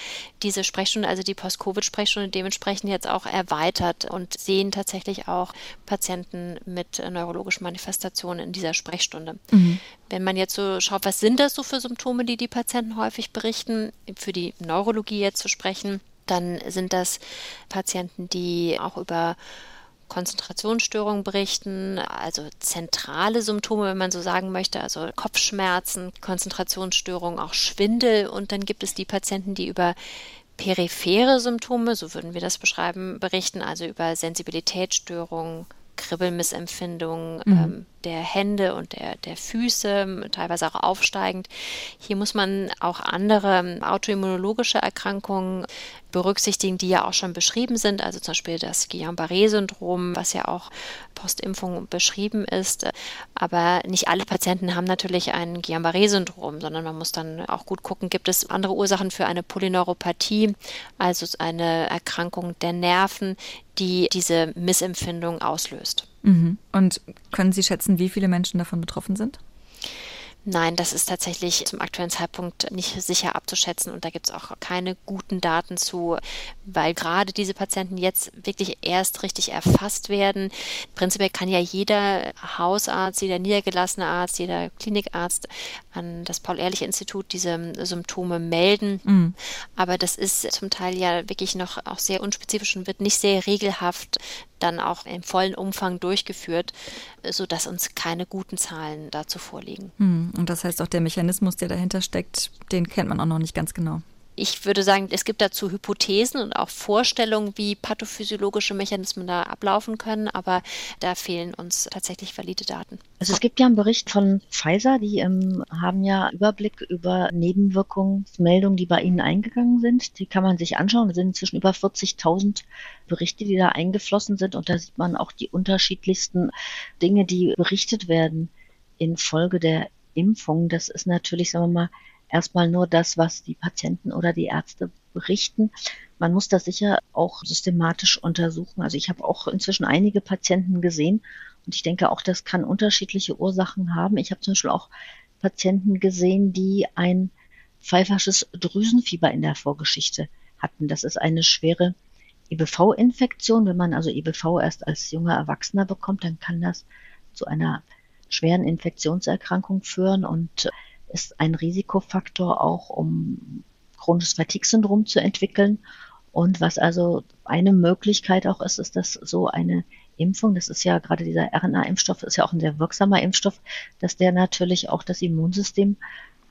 diese Sprechstunde, also die Post-Covid-Sprechstunde dementsprechend jetzt auch erweitert und sehen tatsächlich auch Patienten mit neurologischen Manifestationen in dieser Sprechstunde. Mhm. Wenn man jetzt so schaut, was sind das so für Symptome, die die Patienten häufig berichten, für die Neurologie jetzt zu sprechen, dann sind das Patienten, die auch über Konzentrationsstörungen berichten, also zentrale Symptome, wenn man so sagen möchte, also Kopfschmerzen, Konzentrationsstörungen, auch Schwindel. Und dann gibt es die Patienten, die über periphere Symptome, so würden wir das beschreiben, berichten, also über Sensibilitätsstörungen, Kribbelmissempfindungen, mhm. ähm, der Hände und der, der Füße, teilweise auch aufsteigend. Hier muss man auch andere autoimmunologische Erkrankungen berücksichtigen, die ja auch schon beschrieben sind, also zum Beispiel das Guillain-Barré-Syndrom, was ja auch Postimpfung beschrieben ist. Aber nicht alle Patienten haben natürlich ein Guillain-Barré-Syndrom, sondern man muss dann auch gut gucken, gibt es andere Ursachen für eine Polyneuropathie, also eine Erkrankung der Nerven, die diese Missempfindung auslöst. Mhm. Und können Sie schätzen, wie viele Menschen davon betroffen sind? Nein, das ist tatsächlich zum aktuellen Zeitpunkt nicht sicher abzuschätzen und da gibt es auch keine guten Daten zu, weil gerade diese Patienten jetzt wirklich erst richtig erfasst werden. Prinzipiell kann ja jeder Hausarzt, jeder niedergelassene Arzt, jeder Klinikarzt an das Paul-Ehrlich-Institut diese Symptome melden. Mhm. Aber das ist zum Teil ja wirklich noch auch sehr unspezifisch und wird nicht sehr regelhaft dann auch im vollen Umfang durchgeführt, sodass uns keine guten Zahlen dazu vorliegen. Mhm. Und das heißt auch der Mechanismus, der dahinter steckt, den kennt man auch noch nicht ganz genau. Ich würde sagen, es gibt dazu Hypothesen und auch Vorstellungen, wie pathophysiologische Mechanismen da ablaufen können, aber da fehlen uns tatsächlich valide Daten. Also es gibt ja einen Bericht von Pfizer, die ähm, haben ja Überblick über Nebenwirkungsmeldungen, die bei ihnen eingegangen sind. Die kann man sich anschauen. Es sind inzwischen über 40.000 Berichte, die da eingeflossen sind und da sieht man auch die unterschiedlichsten Dinge, die berichtet werden infolge der Impfung. Das ist natürlich, sagen wir mal, erstmal nur das, was die Patienten oder die Ärzte berichten. Man muss das sicher auch systematisch untersuchen. Also ich habe auch inzwischen einige Patienten gesehen und ich denke auch, das kann unterschiedliche Ursachen haben. Ich habe zum Beispiel auch Patienten gesehen, die ein pfeifersches Drüsenfieber in der Vorgeschichte hatten. Das ist eine schwere EBV-Infektion. Wenn man also EBV erst als junger Erwachsener bekommt, dann kann das zu einer schweren Infektionserkrankung führen und ist ein Risikofaktor auch, um chronisches Fatigue-Syndrom zu entwickeln. Und was also eine Möglichkeit auch ist, ist, dass so eine Impfung, das ist ja gerade dieser RNA-Impfstoff, ist ja auch ein sehr wirksamer Impfstoff, dass der natürlich auch das Immunsystem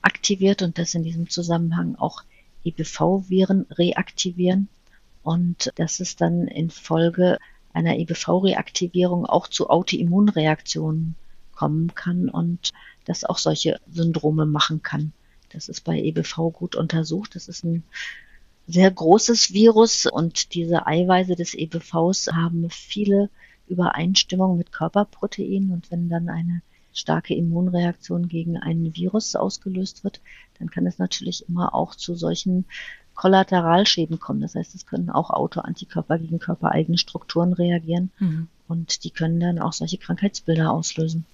aktiviert und dass in diesem Zusammenhang auch EBV-Viren reaktivieren und dass es dann infolge einer EBV-Reaktivierung auch zu Autoimmunreaktionen kommen kann und das auch solche Syndrome machen kann. Das ist bei EBV gut untersucht. Das ist ein sehr großes Virus und diese Eiweiße des EBVs haben viele Übereinstimmungen mit Körperproteinen und wenn dann eine starke Immunreaktion gegen ein Virus ausgelöst wird, dann kann es natürlich immer auch zu solchen Kollateralschäden kommen. Das heißt, es können auch Autoantikörper gegen körpereigene Strukturen reagieren mhm. und die können dann auch solche Krankheitsbilder auslösen.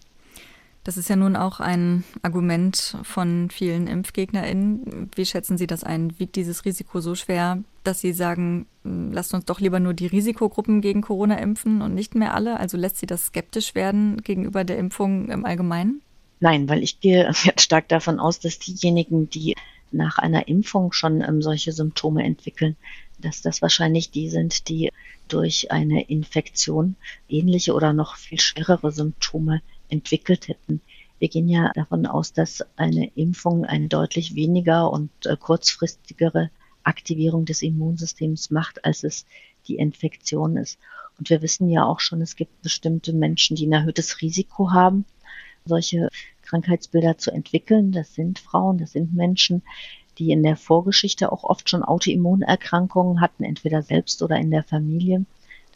Das ist ja nun auch ein Argument von vielen ImpfgegnerInnen. Wie schätzen Sie das ein? Wiegt dieses Risiko so schwer, dass Sie sagen, hm, lasst uns doch lieber nur die Risikogruppen gegen Corona impfen und nicht mehr alle? Also lässt Sie das skeptisch werden gegenüber der Impfung im Allgemeinen? Nein, weil ich gehe jetzt stark davon aus, dass diejenigen, die nach einer Impfung schon ähm, solche Symptome entwickeln, dass das wahrscheinlich die sind, die durch eine Infektion ähnliche oder noch viel schwerere Symptome entwickelt hätten. Wir gehen ja davon aus, dass eine Impfung eine deutlich weniger und äh, kurzfristigere Aktivierung des Immunsystems macht, als es die Infektion ist. Und wir wissen ja auch schon, es gibt bestimmte Menschen, die ein erhöhtes Risiko haben, solche Krankheitsbilder zu entwickeln. Das sind Frauen, das sind Menschen, die in der Vorgeschichte auch oft schon Autoimmunerkrankungen hatten, entweder selbst oder in der Familie.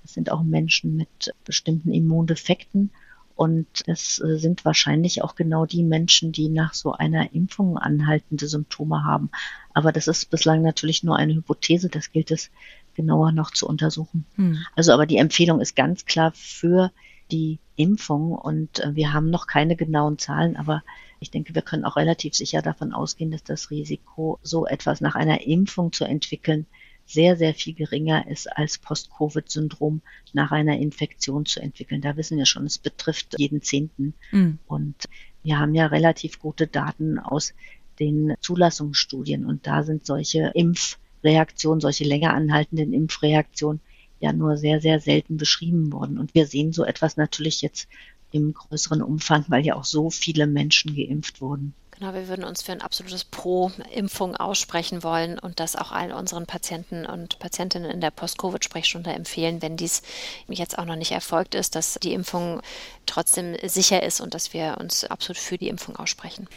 Das sind auch Menschen mit bestimmten Immundefekten. Und es äh, sind wahrscheinlich auch genau die Menschen, die nach so einer Impfung anhaltende Symptome haben. Aber das ist bislang natürlich nur eine Hypothese. Das gilt es genauer noch zu untersuchen. Hm. Also aber die Empfehlung ist ganz klar für die Impfung und äh, wir haben noch keine genauen Zahlen, aber ich denke, wir können auch relativ sicher davon ausgehen, dass das Risiko, so etwas nach einer Impfung zu entwickeln, sehr, sehr viel geringer ist als Post-Covid-Syndrom nach einer Infektion zu entwickeln. Da wissen wir schon, es betrifft jeden Zehnten. Mhm. Und wir haben ja relativ gute Daten aus den Zulassungsstudien und da sind solche Impfreaktionen, solche länger anhaltenden Impfreaktionen ja nur sehr, sehr selten beschrieben worden. Und wir sehen so etwas natürlich jetzt im größeren Umfang, weil ja auch so viele Menschen geimpft wurden. Genau, wir würden uns für ein absolutes Pro-Impfung aussprechen wollen und das auch allen unseren Patienten und Patientinnen in der Post-Covid-Sprechstunde empfehlen, wenn dies jetzt auch noch nicht erfolgt ist, dass die Impfung trotzdem sicher ist und dass wir uns absolut für die Impfung aussprechen.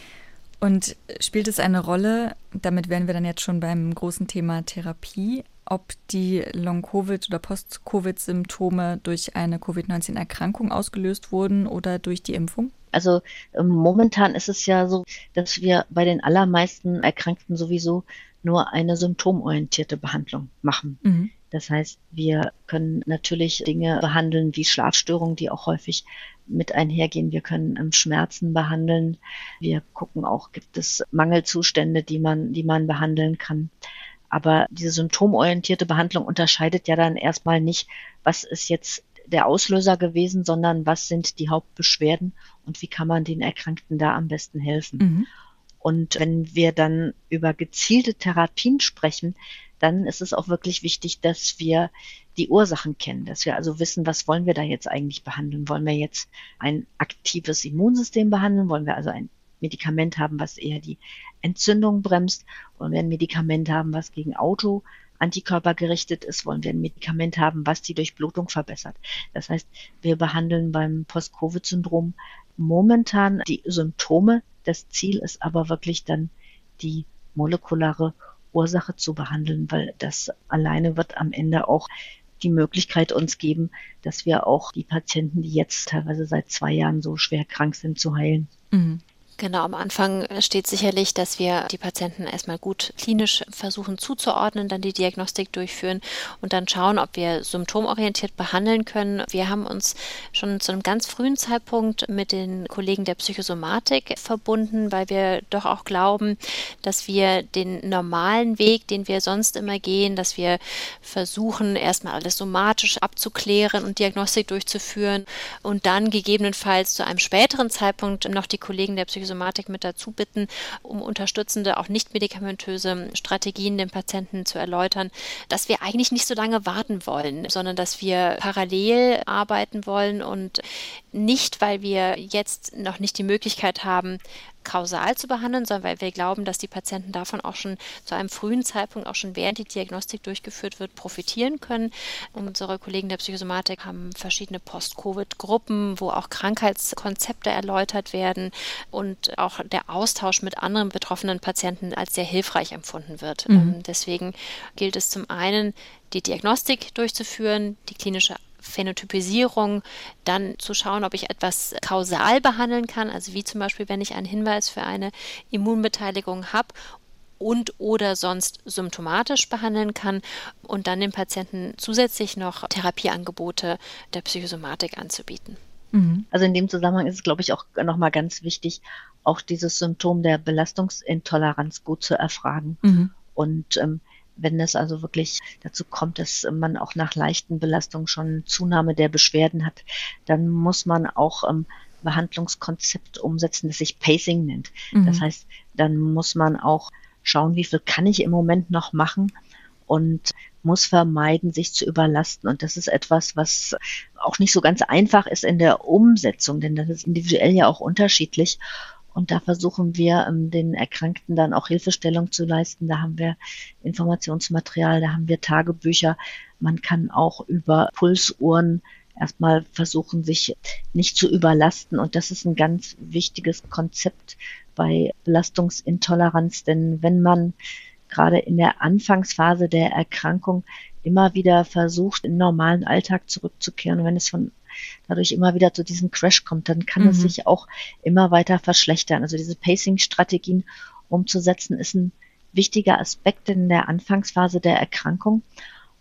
Und spielt es eine Rolle, damit wären wir dann jetzt schon beim großen Thema Therapie, ob die Long-Covid- oder Post-Covid-Symptome durch eine Covid-19-Erkrankung ausgelöst wurden oder durch die Impfung? Also ähm, momentan ist es ja so, dass wir bei den allermeisten Erkrankten sowieso nur eine symptomorientierte Behandlung machen. Mhm. Das heißt, wir können natürlich Dinge behandeln wie Schlafstörungen, die auch häufig mit einhergehen. Wir können ähm, Schmerzen behandeln. Wir gucken auch, gibt es Mangelzustände, die man, die man behandeln kann. Aber diese symptomorientierte Behandlung unterscheidet ja dann erstmal nicht, was ist jetzt der Auslöser gewesen, sondern was sind die Hauptbeschwerden und wie kann man den Erkrankten da am besten helfen. Mhm. Und wenn wir dann über gezielte Therapien sprechen, dann ist es auch wirklich wichtig, dass wir die Ursachen kennen, dass wir also wissen, was wollen wir da jetzt eigentlich behandeln? Wollen wir jetzt ein aktives Immunsystem behandeln? Wollen wir also ein Medikament haben, was eher die Entzündung bremst? Wollen wir ein Medikament haben, was gegen Auto Antikörper gerichtet ist, wollen wir ein Medikament haben, was die Durchblutung verbessert. Das heißt, wir behandeln beim Post-Covid-Syndrom momentan die Symptome. Das Ziel ist aber wirklich dann die molekulare Ursache zu behandeln, weil das alleine wird am Ende auch die Möglichkeit uns geben, dass wir auch die Patienten, die jetzt teilweise seit zwei Jahren so schwer krank sind, zu heilen. Mhm. Genau, am Anfang steht sicherlich, dass wir die Patienten erstmal gut klinisch versuchen zuzuordnen, dann die Diagnostik durchführen und dann schauen, ob wir symptomorientiert behandeln können. Wir haben uns schon zu einem ganz frühen Zeitpunkt mit den Kollegen der Psychosomatik verbunden, weil wir doch auch glauben, dass wir den normalen Weg, den wir sonst immer gehen, dass wir versuchen, erstmal alles somatisch abzuklären und Diagnostik durchzuführen und dann gegebenenfalls zu einem späteren Zeitpunkt noch die Kollegen der Psychosomatik Psychosomatik mit dazu bitten, um unterstützende, auch nicht medikamentöse Strategien den Patienten zu erläutern, dass wir eigentlich nicht so lange warten wollen, sondern dass wir parallel arbeiten wollen und nicht, weil wir jetzt noch nicht die Möglichkeit haben, kausal zu behandeln, sondern weil wir glauben, dass die Patienten davon auch schon zu einem frühen Zeitpunkt, auch schon während die Diagnostik durchgeführt wird, profitieren können. Unsere Kollegen der Psychosomatik haben verschiedene Post-Covid-Gruppen, wo auch Krankheitskonzepte erläutert werden und auch der Austausch mit anderen betroffenen Patienten als sehr hilfreich empfunden wird. Mhm. Ähm, deswegen gilt es zum einen, die Diagnostik durchzuführen, die klinische Phänotypisierung, dann zu schauen, ob ich etwas kausal behandeln kann, also wie zum Beispiel, wenn ich einen Hinweis für eine Immunbeteiligung habe und oder sonst symptomatisch behandeln kann und dann dem Patienten zusätzlich noch Therapieangebote der Psychosomatik anzubieten. Mhm. Also in dem Zusammenhang ist es, glaube ich, auch nochmal ganz wichtig, auch dieses Symptom der Belastungsintoleranz gut zu erfragen. Mhm. Und ähm, wenn es also wirklich dazu kommt, dass man auch nach leichten Belastungen schon Zunahme der Beschwerden hat, dann muss man auch ähm, Behandlungskonzept umsetzen, das sich Pacing nennt. Mhm. Das heißt, dann muss man auch schauen, wie viel kann ich im Moment noch machen und muss vermeiden, sich zu überlasten. Und das ist etwas, was auch nicht so ganz einfach ist in der Umsetzung, denn das ist individuell ja auch unterschiedlich. Und da versuchen wir, ähm, den Erkrankten dann auch Hilfestellung zu leisten. Da haben wir Informationsmaterial, da haben wir Tagebücher. Man kann auch über Pulsuhren erstmal versuchen, sich nicht zu überlasten. Und das ist ein ganz wichtiges Konzept bei Belastungsintoleranz. Denn wenn man gerade in der Anfangsphase der Erkrankung immer wieder versucht, in den normalen Alltag zurückzukehren, wenn es von dadurch immer wieder zu diesem Crash kommt, dann kann mhm. es sich auch immer weiter verschlechtern. Also diese Pacing-Strategien umzusetzen, ist ein wichtiger Aspekt in der Anfangsphase der Erkrankung.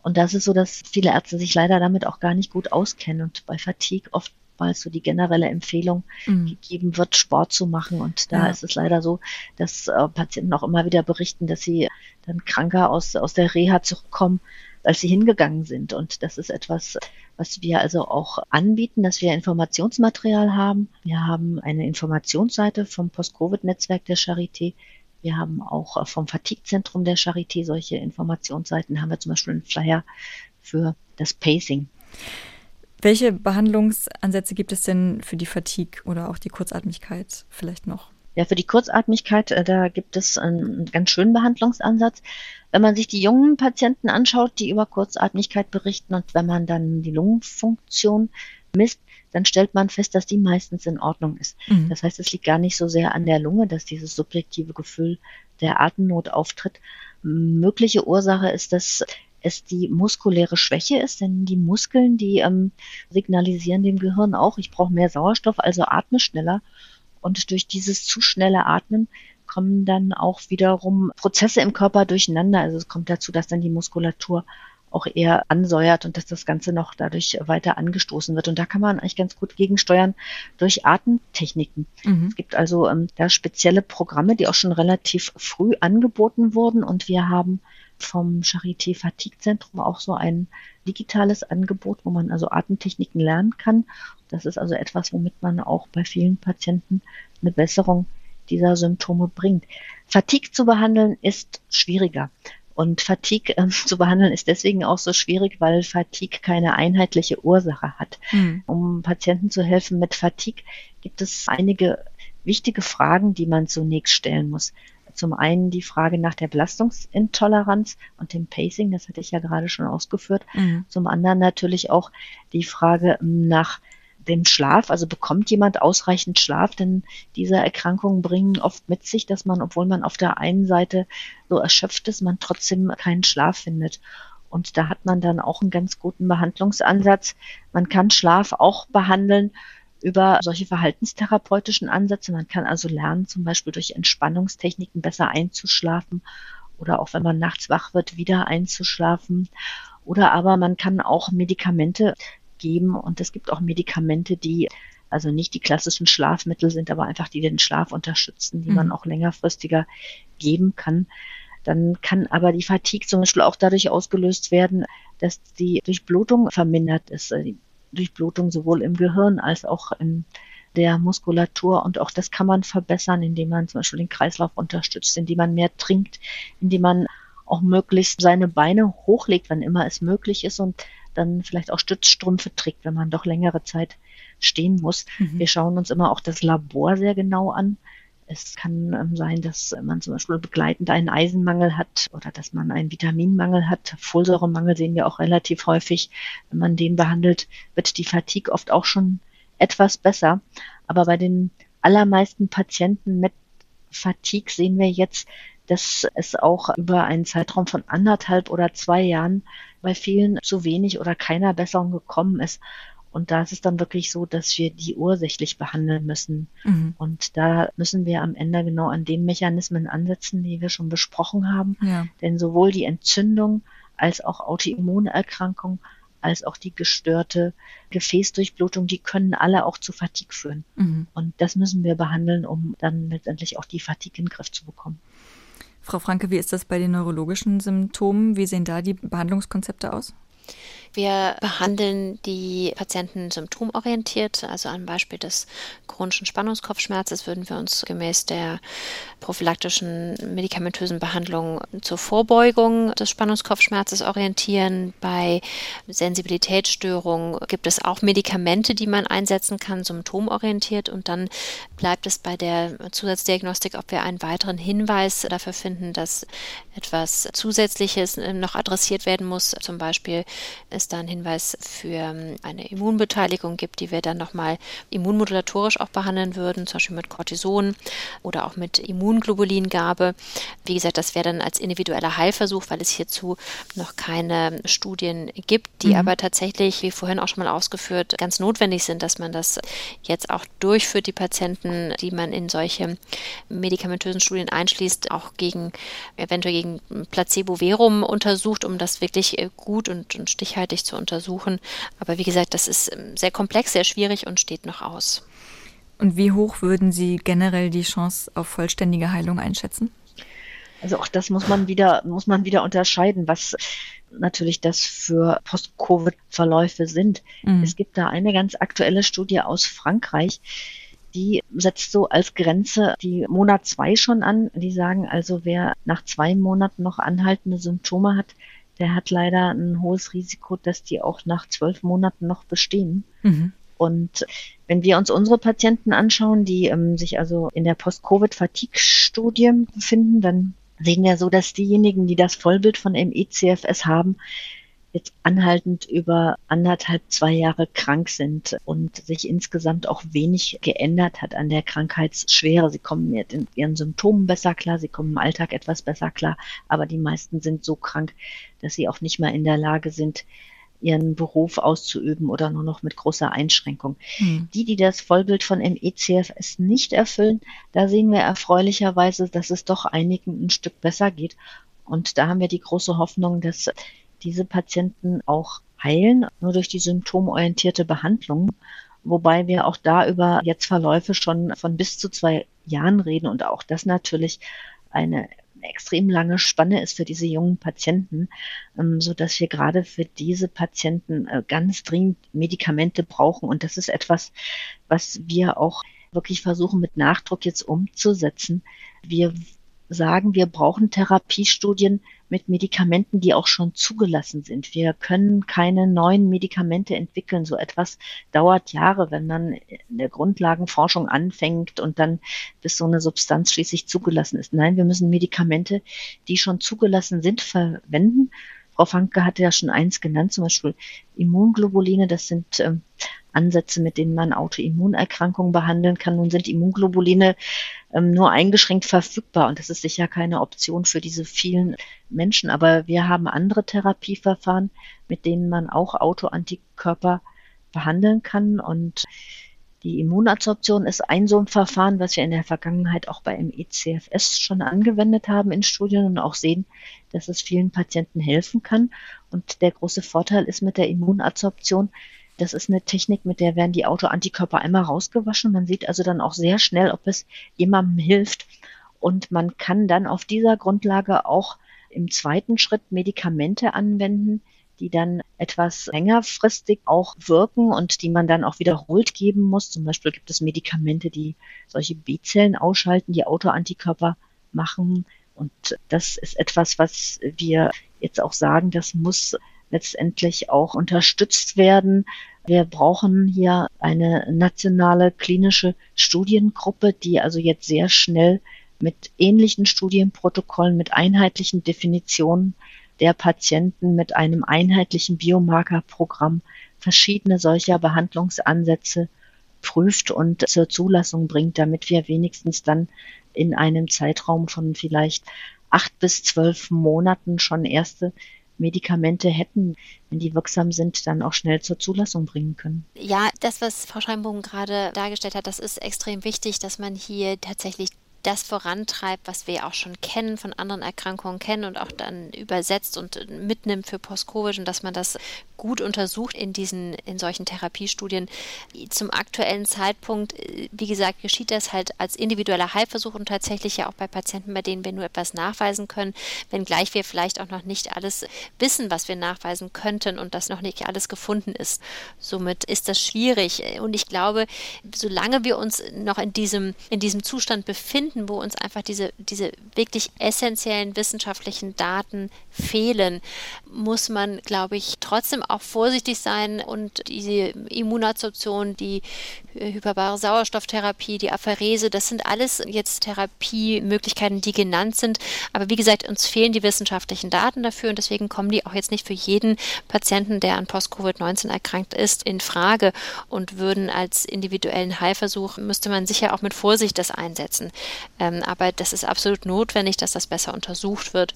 Und das ist so, dass viele Ärzte sich leider damit auch gar nicht gut auskennen und bei Fatigue oftmals so die generelle Empfehlung mhm. gegeben wird, Sport zu machen. Und da ja. ist es leider so, dass äh, Patienten auch immer wieder berichten, dass sie dann kranker aus, aus der Reha zurückkommen, als sie hingegangen sind. Und das ist etwas, was wir also auch anbieten, dass wir Informationsmaterial haben. Wir haben eine Informationsseite vom Post-Covid-Netzwerk der Charité. Wir haben auch vom Fatigue-Zentrum der Charité solche Informationsseiten. Haben wir zum Beispiel einen Flyer für das Pacing. Welche Behandlungsansätze gibt es denn für die Fatigue oder auch die Kurzatmigkeit vielleicht noch? Ja, für die Kurzatmigkeit, äh, da gibt es einen ganz schönen Behandlungsansatz. Wenn man sich die jungen Patienten anschaut, die über Kurzatmigkeit berichten und wenn man dann die Lungenfunktion misst, dann stellt man fest, dass die meistens in Ordnung ist. Mhm. Das heißt, es liegt gar nicht so sehr an der Lunge, dass dieses subjektive Gefühl der Atemnot auftritt. Mögliche Ursache ist, dass es die muskuläre Schwäche ist, denn die Muskeln, die ähm, signalisieren dem Gehirn auch, ich brauche mehr Sauerstoff, also atme schneller. Und durch dieses zu schnelle Atmen kommen dann auch wiederum Prozesse im Körper durcheinander. Also es kommt dazu, dass dann die Muskulatur auch eher ansäuert und dass das Ganze noch dadurch weiter angestoßen wird. Und da kann man eigentlich ganz gut gegensteuern durch Atemtechniken. Mhm. Es gibt also ähm, da spezielle Programme, die auch schon relativ früh angeboten wurden. Und wir haben vom Charité Fatigue Zentrum auch so ein digitales Angebot, wo man also Atemtechniken lernen kann. Das ist also etwas, womit man auch bei vielen Patienten eine Besserung dieser Symptome bringt. Fatigue zu behandeln ist schwieriger. Und Fatigue äh, zu behandeln ist deswegen auch so schwierig, weil Fatigue keine einheitliche Ursache hat. Mhm. Um Patienten zu helfen mit Fatigue gibt es einige wichtige Fragen, die man zunächst stellen muss. Zum einen die Frage nach der Belastungsintoleranz und dem Pacing, das hatte ich ja gerade schon ausgeführt. Mhm. Zum anderen natürlich auch die Frage nach dem Schlaf, also bekommt jemand ausreichend Schlaf, denn diese Erkrankungen bringen oft mit sich, dass man, obwohl man auf der einen Seite so erschöpft ist, man trotzdem keinen Schlaf findet. Und da hat man dann auch einen ganz guten Behandlungsansatz. Man kann Schlaf auch behandeln über solche verhaltenstherapeutischen Ansätze. Man kann also lernen, zum Beispiel durch Entspannungstechniken besser einzuschlafen oder auch wenn man nachts wach wird, wieder einzuschlafen. Oder aber man kann auch Medikamente geben und es gibt auch Medikamente, die also nicht die klassischen Schlafmittel sind, aber einfach die den Schlaf unterstützen, die mhm. man auch längerfristiger geben kann. Dann kann aber die Fatigue zum Beispiel auch dadurch ausgelöst werden, dass die Durchblutung vermindert ist. Die Durchblutung sowohl im Gehirn als auch in der Muskulatur. Und auch das kann man verbessern, indem man zum Beispiel den Kreislauf unterstützt, indem man mehr trinkt, indem man auch möglichst seine Beine hochlegt, wann immer es möglich ist und dann vielleicht auch Stützstrümpfe trägt, wenn man doch längere Zeit stehen muss. Mhm. Wir schauen uns immer auch das Labor sehr genau an. Es kann ähm, sein, dass man zum Beispiel begleitend einen Eisenmangel hat oder dass man einen Vitaminmangel hat. Folsäuremangel sehen wir auch relativ häufig. Wenn man den behandelt, wird die Fatigue oft auch schon etwas besser. Aber bei den allermeisten Patienten mit Fatigue sehen wir jetzt, dass es auch über einen Zeitraum von anderthalb oder zwei Jahren bei vielen zu wenig oder keiner Besserung gekommen ist. Und da ist es dann wirklich so, dass wir die ursächlich behandeln müssen. Mhm. Und da müssen wir am Ende genau an den Mechanismen ansetzen, die wir schon besprochen haben. Ja. Denn sowohl die Entzündung als auch Autoimmunerkrankung als auch die gestörte Gefäßdurchblutung, die können alle auch zu Fatigue führen. Mhm. Und das müssen wir behandeln, um dann letztendlich auch die Fatigue in den Griff zu bekommen. Frau Franke, wie ist das bei den neurologischen Symptomen? Wie sehen da die Behandlungskonzepte aus? Wir behandeln die Patienten symptomorientiert, also am Beispiel des chronischen Spannungskopfschmerzes würden wir uns gemäß der prophylaktischen medikamentösen Behandlung zur Vorbeugung des Spannungskopfschmerzes orientieren. Bei Sensibilitätsstörungen gibt es auch Medikamente, die man einsetzen kann, symptomorientiert und dann bleibt es bei der Zusatzdiagnostik, ob wir einen weiteren Hinweis dafür finden, dass etwas Zusätzliches noch adressiert werden muss, zum Beispiel es da einen Hinweis für ähm, eine Immunbeteiligung gibt, die wir dann nochmal immunmodulatorisch auch behandeln würden, zum Beispiel mit Cortison oder auch mit Immunglobulingabe. Wie gesagt, das wäre dann als individueller Heilversuch, weil es hierzu noch keine Studien gibt, die mhm. aber tatsächlich, wie vorhin auch schon mal ausgeführt, ganz notwendig sind, dass man das jetzt auch durchführt, die Patienten, die man in solche medikamentösen Studien einschließt, auch gegen eventuell gegen Placebo-Verum untersucht, um das wirklich äh, gut und, und stichhaltig frühzeitig zu untersuchen. Aber wie gesagt, das ist ähm, sehr komplex, sehr schwierig und steht noch aus. Und wie hoch würden Sie generell die Chance auf vollständige Heilung einschätzen? Also auch das muss man wieder, muss man wieder unterscheiden, was natürlich das für Post-Covid-Verläufe sind. Mhm. Es gibt da eine ganz aktuelle Studie aus Frankreich, die setzt so als Grenze die Monat zwei schon an. Die sagen also, wer nach zwei Monaten noch anhaltende Symptome hat, der hat leider ein hohes Risiko, dass die auch nach zwölf Monaten noch bestehen. Mhm. Und wenn wir uns unsere Patienten anschauen, die ähm, sich also in der Post-Covid-Fatigue-Studie befinden, dann sehen wir so, dass diejenigen, die das Vollbild von MECFS haben, jetzt anhaltend über anderthalb, zwei Jahre krank sind und sich insgesamt auch wenig geändert hat an der Krankheitsschwere. Sie kommen mit ihren Symptomen besser klar, sie kommen im Alltag etwas besser klar, aber die meisten sind so krank, dass sie auch nicht mehr in der Lage sind, ihren Beruf auszuüben oder nur noch mit großer Einschränkung. Hm. Die, die das Vollbild von MECFS nicht erfüllen, da sehen wir erfreulicherweise, dass es doch einigen ein Stück besser geht. Und da haben wir die große Hoffnung, dass diese Patienten auch heilen, nur durch die symptomorientierte Behandlung. Wobei wir auch da über jetzt Verläufe schon von bis zu zwei Jahren reden und auch das natürlich eine extrem lange Spanne ist für diese jungen Patienten, ähm, so dass wir gerade für diese Patienten äh, ganz dringend Medikamente brauchen. Und das ist etwas, was wir auch wirklich versuchen mit Nachdruck jetzt umzusetzen. Wir sagen, wir brauchen Therapiestudien mit Medikamenten, die auch schon zugelassen sind. Wir können keine neuen Medikamente entwickeln. So etwas dauert Jahre, wenn man in der Grundlagenforschung anfängt und dann bis so eine Substanz schließlich zugelassen ist. Nein, wir müssen Medikamente, die schon zugelassen sind, verwenden. Frau Fanke hatte ja schon eins genannt, zum Beispiel Immunglobuline. Das sind ähm, Ansätze, mit denen man Autoimmunerkrankungen behandeln kann. Nun sind Immunglobuline ähm, nur eingeschränkt verfügbar und das ist sicher keine Option für diese vielen Menschen. Aber wir haben andere Therapieverfahren, mit denen man auch Autoantikörper behandeln kann und die Immunabsorption ist ein so ein Verfahren, was wir in der Vergangenheit auch bei MECFS schon angewendet haben in Studien und auch sehen, dass es vielen Patienten helfen kann. Und der große Vorteil ist mit der Immunabsorption, das ist eine Technik, mit der werden die Autoantikörper einmal rausgewaschen. Man sieht also dann auch sehr schnell, ob es jemandem hilft. Und man kann dann auf dieser Grundlage auch im zweiten Schritt Medikamente anwenden, die dann etwas längerfristig auch wirken und die man dann auch wiederholt geben muss. Zum Beispiel gibt es Medikamente, die solche B-Zellen ausschalten, die Autoantikörper machen. Und das ist etwas, was wir jetzt auch sagen, das muss letztendlich auch unterstützt werden. Wir brauchen hier eine nationale klinische Studiengruppe, die also jetzt sehr schnell mit ähnlichen Studienprotokollen, mit einheitlichen Definitionen der Patienten, mit einem einheitlichen Biomarkerprogramm verschiedene solcher Behandlungsansätze prüft und zur Zulassung bringt, damit wir wenigstens dann in einem Zeitraum von vielleicht acht bis zwölf Monaten schon erste Medikamente hätten, wenn die wirksam sind, dann auch schnell zur Zulassung bringen können. Ja, das, was Frau Scheinbogen gerade dargestellt hat, das ist extrem wichtig, dass man hier tatsächlich das vorantreibt, was wir auch schon kennen, von anderen Erkrankungen kennen und auch dann übersetzt und mitnimmt für Post-Covid und dass man das gut untersucht in diesen, in solchen Therapiestudien. Zum aktuellen Zeitpunkt, wie gesagt, geschieht das halt als individueller Heilversuch und tatsächlich ja auch bei Patienten, bei denen wir nur etwas nachweisen können, wenngleich wir vielleicht auch noch nicht alles wissen, was wir nachweisen könnten und das noch nicht alles gefunden ist. Somit ist das schwierig. Und ich glaube, solange wir uns noch in diesem, in diesem Zustand befinden, finden, wo uns einfach diese, diese wirklich essentiellen wissenschaftlichen Daten fehlen, muss man, glaube ich, trotzdem auch vorsichtig sein und diese Immunabsorption, die hyperbare Sauerstofftherapie, die Apherese, das sind alles jetzt Therapiemöglichkeiten, die genannt sind. Aber wie gesagt, uns fehlen die wissenschaftlichen Daten dafür und deswegen kommen die auch jetzt nicht für jeden Patienten, der an Post-Covid-19 erkrankt ist, in Frage und würden als individuellen Heilversuch, müsste man sicher auch mit Vorsicht das einsetzen. Ähm, aber das ist absolut notwendig, dass das besser untersucht wird.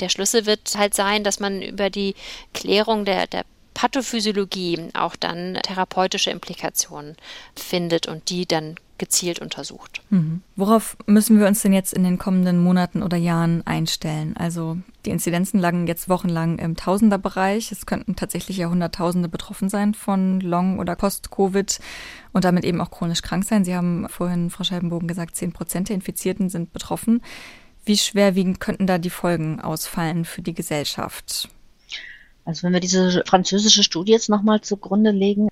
Der Schlüssel wird halt sein, dass man über die Klärung der, der Pathophysiologie auch dann therapeutische Implikationen findet und die dann gezielt untersucht. Mhm. Worauf müssen wir uns denn jetzt in den kommenden Monaten oder Jahren einstellen? Also die Inzidenzen lagen jetzt wochenlang im Tausenderbereich. Es könnten tatsächlich ja Hunderttausende betroffen sein von Long- oder Post-Covid und damit eben auch chronisch krank sein. Sie haben vorhin, Frau Scheibenbogen, gesagt, zehn Prozent der Infizierten sind betroffen. Wie schwerwiegend könnten da die Folgen ausfallen für die Gesellschaft? Also wenn wir diese französische Studie jetzt nochmal zugrunde legen,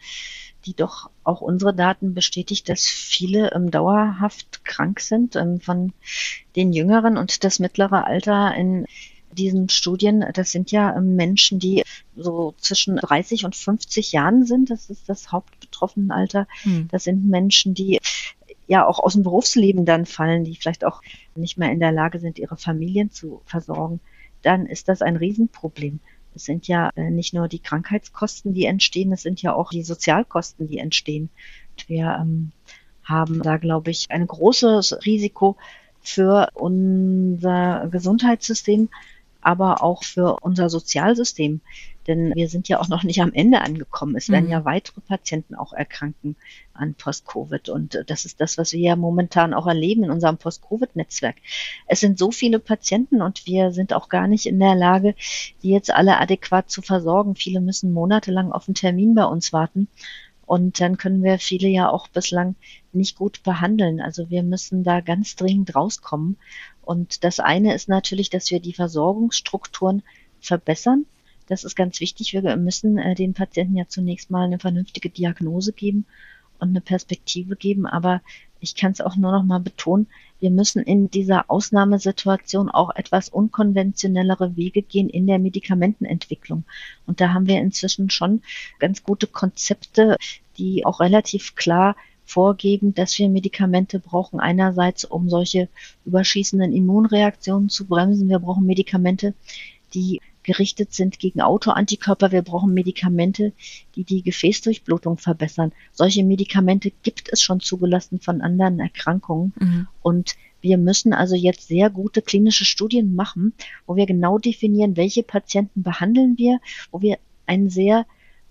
die doch auch unsere Daten bestätigt, dass viele ähm, dauerhaft krank sind. Ähm, von den Jüngeren und das mittlere Alter in diesen Studien, das sind ja Menschen, die so zwischen 30 und 50 Jahren sind. Das ist das Hauptbetroffenenalter. Hm. Das sind Menschen, die ja auch aus dem Berufsleben dann fallen, die vielleicht auch nicht mehr in der Lage sind, ihre Familien zu versorgen. Dann ist das ein Riesenproblem. Es sind ja äh, nicht nur die Krankheitskosten, die entstehen, es sind ja auch die Sozialkosten, die entstehen. Wir ähm, haben da, glaube ich, ein großes Risiko für unser Gesundheitssystem, aber auch für unser Sozialsystem. Denn wir sind ja auch noch nicht am Ende angekommen. Es werden mhm. ja weitere Patienten auch erkranken an Post-Covid. Und das ist das, was wir ja momentan auch erleben in unserem Post-Covid-Netzwerk. Es sind so viele Patienten und wir sind auch gar nicht in der Lage, die jetzt alle adäquat zu versorgen. Viele müssen monatelang auf einen Termin bei uns warten. Und dann können wir viele ja auch bislang nicht gut behandeln. Also wir müssen da ganz dringend rauskommen. Und das eine ist natürlich, dass wir die Versorgungsstrukturen verbessern. Das ist ganz wichtig. Wir müssen äh, den Patienten ja zunächst mal eine vernünftige Diagnose geben und eine Perspektive geben. Aber ich kann es auch nur noch mal betonen, wir müssen in dieser Ausnahmesituation auch etwas unkonventionellere Wege gehen in der Medikamentenentwicklung. Und da haben wir inzwischen schon ganz gute Konzepte, die auch relativ klar vorgeben, dass wir Medikamente brauchen. Einerseits, um solche überschießenden Immunreaktionen zu bremsen. Wir brauchen Medikamente, die gerichtet sind gegen Autoantikörper. Wir brauchen Medikamente, die die Gefäßdurchblutung verbessern. Solche Medikamente gibt es schon zugelassen von anderen Erkrankungen. Mhm. Und wir müssen also jetzt sehr gute klinische Studien machen, wo wir genau definieren, welche Patienten behandeln wir, wo wir ein sehr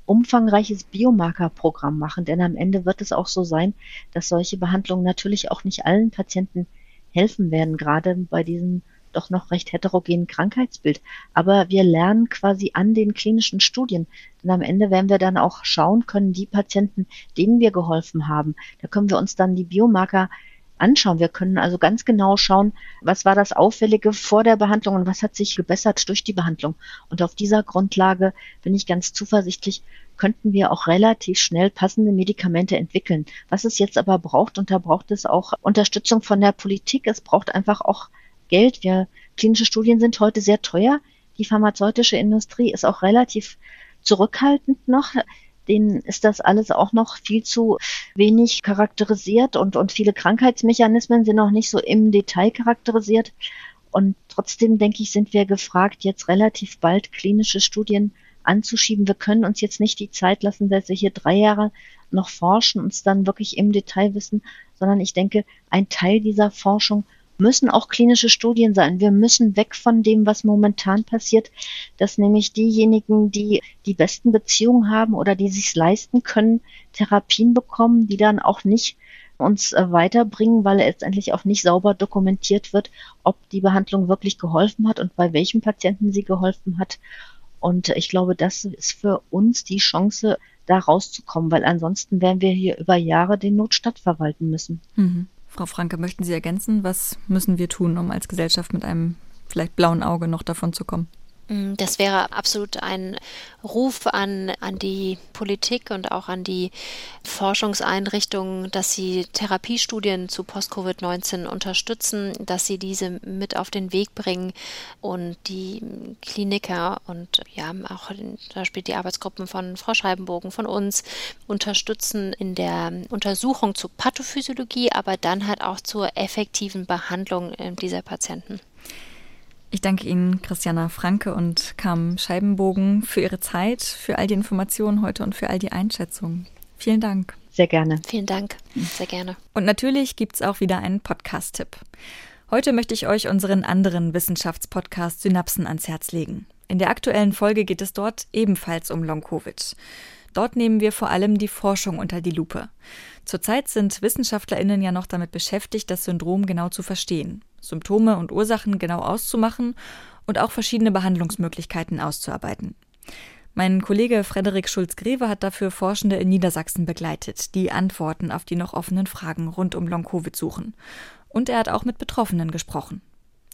umfangreiches Biomarkerprogramm machen, denn am Ende wird es auch so sein, dass solche Behandlungen natürlich auch nicht allen Patienten helfen werden, gerade bei diesen doch noch recht heterogenen Krankheitsbild. Aber wir lernen quasi an den klinischen Studien. Denn am Ende werden wir dann auch schauen können, die Patienten, denen wir geholfen haben, da können wir uns dann die Biomarker anschauen. Wir können also ganz genau schauen, was war das Auffällige vor der Behandlung und was hat sich gebessert durch die Behandlung. Und auf dieser Grundlage bin ich ganz zuversichtlich, könnten wir auch relativ schnell passende Medikamente entwickeln. Was es jetzt aber braucht, und da braucht es auch Unterstützung von der Politik, es braucht einfach auch Geld. Wir, klinische Studien sind heute sehr teuer. Die pharmazeutische Industrie ist auch relativ zurückhaltend noch. Denen ist das alles auch noch viel zu wenig charakterisiert und, und viele Krankheitsmechanismen sind noch nicht so im Detail charakterisiert. Und trotzdem, denke ich, sind wir gefragt, jetzt relativ bald klinische Studien anzuschieben. Wir können uns jetzt nicht die Zeit lassen, dass wir hier drei Jahre noch forschen, uns dann wirklich im Detail wissen, sondern ich denke, ein Teil dieser Forschung müssen auch klinische Studien sein. Wir müssen weg von dem, was momentan passiert, dass nämlich diejenigen, die die besten Beziehungen haben oder die sich leisten können, Therapien bekommen, die dann auch nicht uns äh, weiterbringen, weil letztendlich auch nicht sauber dokumentiert wird, ob die Behandlung wirklich geholfen hat und bei welchem Patienten sie geholfen hat. Und ich glaube, das ist für uns die Chance, da rauszukommen, weil ansonsten werden wir hier über Jahre den Notstand verwalten müssen. Mhm. Frau Franke, möchten Sie ergänzen? Was müssen wir tun, um als Gesellschaft mit einem vielleicht blauen Auge noch davon zu kommen? Mm, das wäre absolut ein Ruf an, an die Politik und auch an die Forschungseinrichtungen, dass sie Therapiestudien zu Post-Covid-19 unterstützen, dass sie diese mit auf den Weg bringen und die Kliniker und ja auch zum Beispiel die Arbeitsgruppen von Frau Scheibenbogen, von uns unterstützen in der Untersuchung zur Pathophysiologie, aber dann halt auch zur effektiven Behandlung dieser Patienten. Ich danke Ihnen, Christiana Franke und Carmen Scheibenbogen, für Ihre Zeit, für all die Informationen heute und für all die Einschätzungen. Vielen Dank. Sehr gerne. Vielen Dank. Sehr gerne. Und natürlich gibt es auch wieder einen Podcast-Tipp. Heute möchte ich euch unseren anderen Wissenschaftspodcast Synapsen ans Herz legen. In der aktuellen Folge geht es dort ebenfalls um Long-Covid. Dort nehmen wir vor allem die Forschung unter die Lupe. Zurzeit sind WissenschaftlerInnen ja noch damit beschäftigt, das Syndrom genau zu verstehen. Symptome und Ursachen genau auszumachen und auch verschiedene Behandlungsmöglichkeiten auszuarbeiten. Mein Kollege Frederik Schulz-Greve hat dafür Forschende in Niedersachsen begleitet, die Antworten auf die noch offenen Fragen rund um Long-Covid suchen. Und er hat auch mit Betroffenen gesprochen.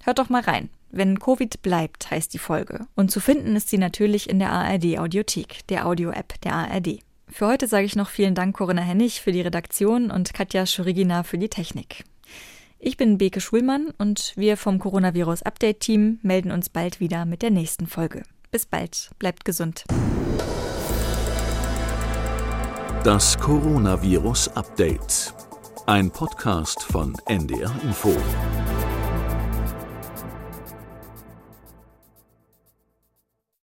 Hört doch mal rein. Wenn Covid bleibt, heißt die Folge. Und zu finden ist sie natürlich in der ARD Audiothek, der Audio-App der ARD. Für heute sage ich noch vielen Dank Corinna Hennig für die Redaktion und Katja Schurigina für die Technik. Ich bin Beke Schulmann und wir vom Coronavirus Update Team melden uns bald wieder mit der nächsten Folge. Bis bald, bleibt gesund. Das Coronavirus Update. Ein Podcast von NDR Info.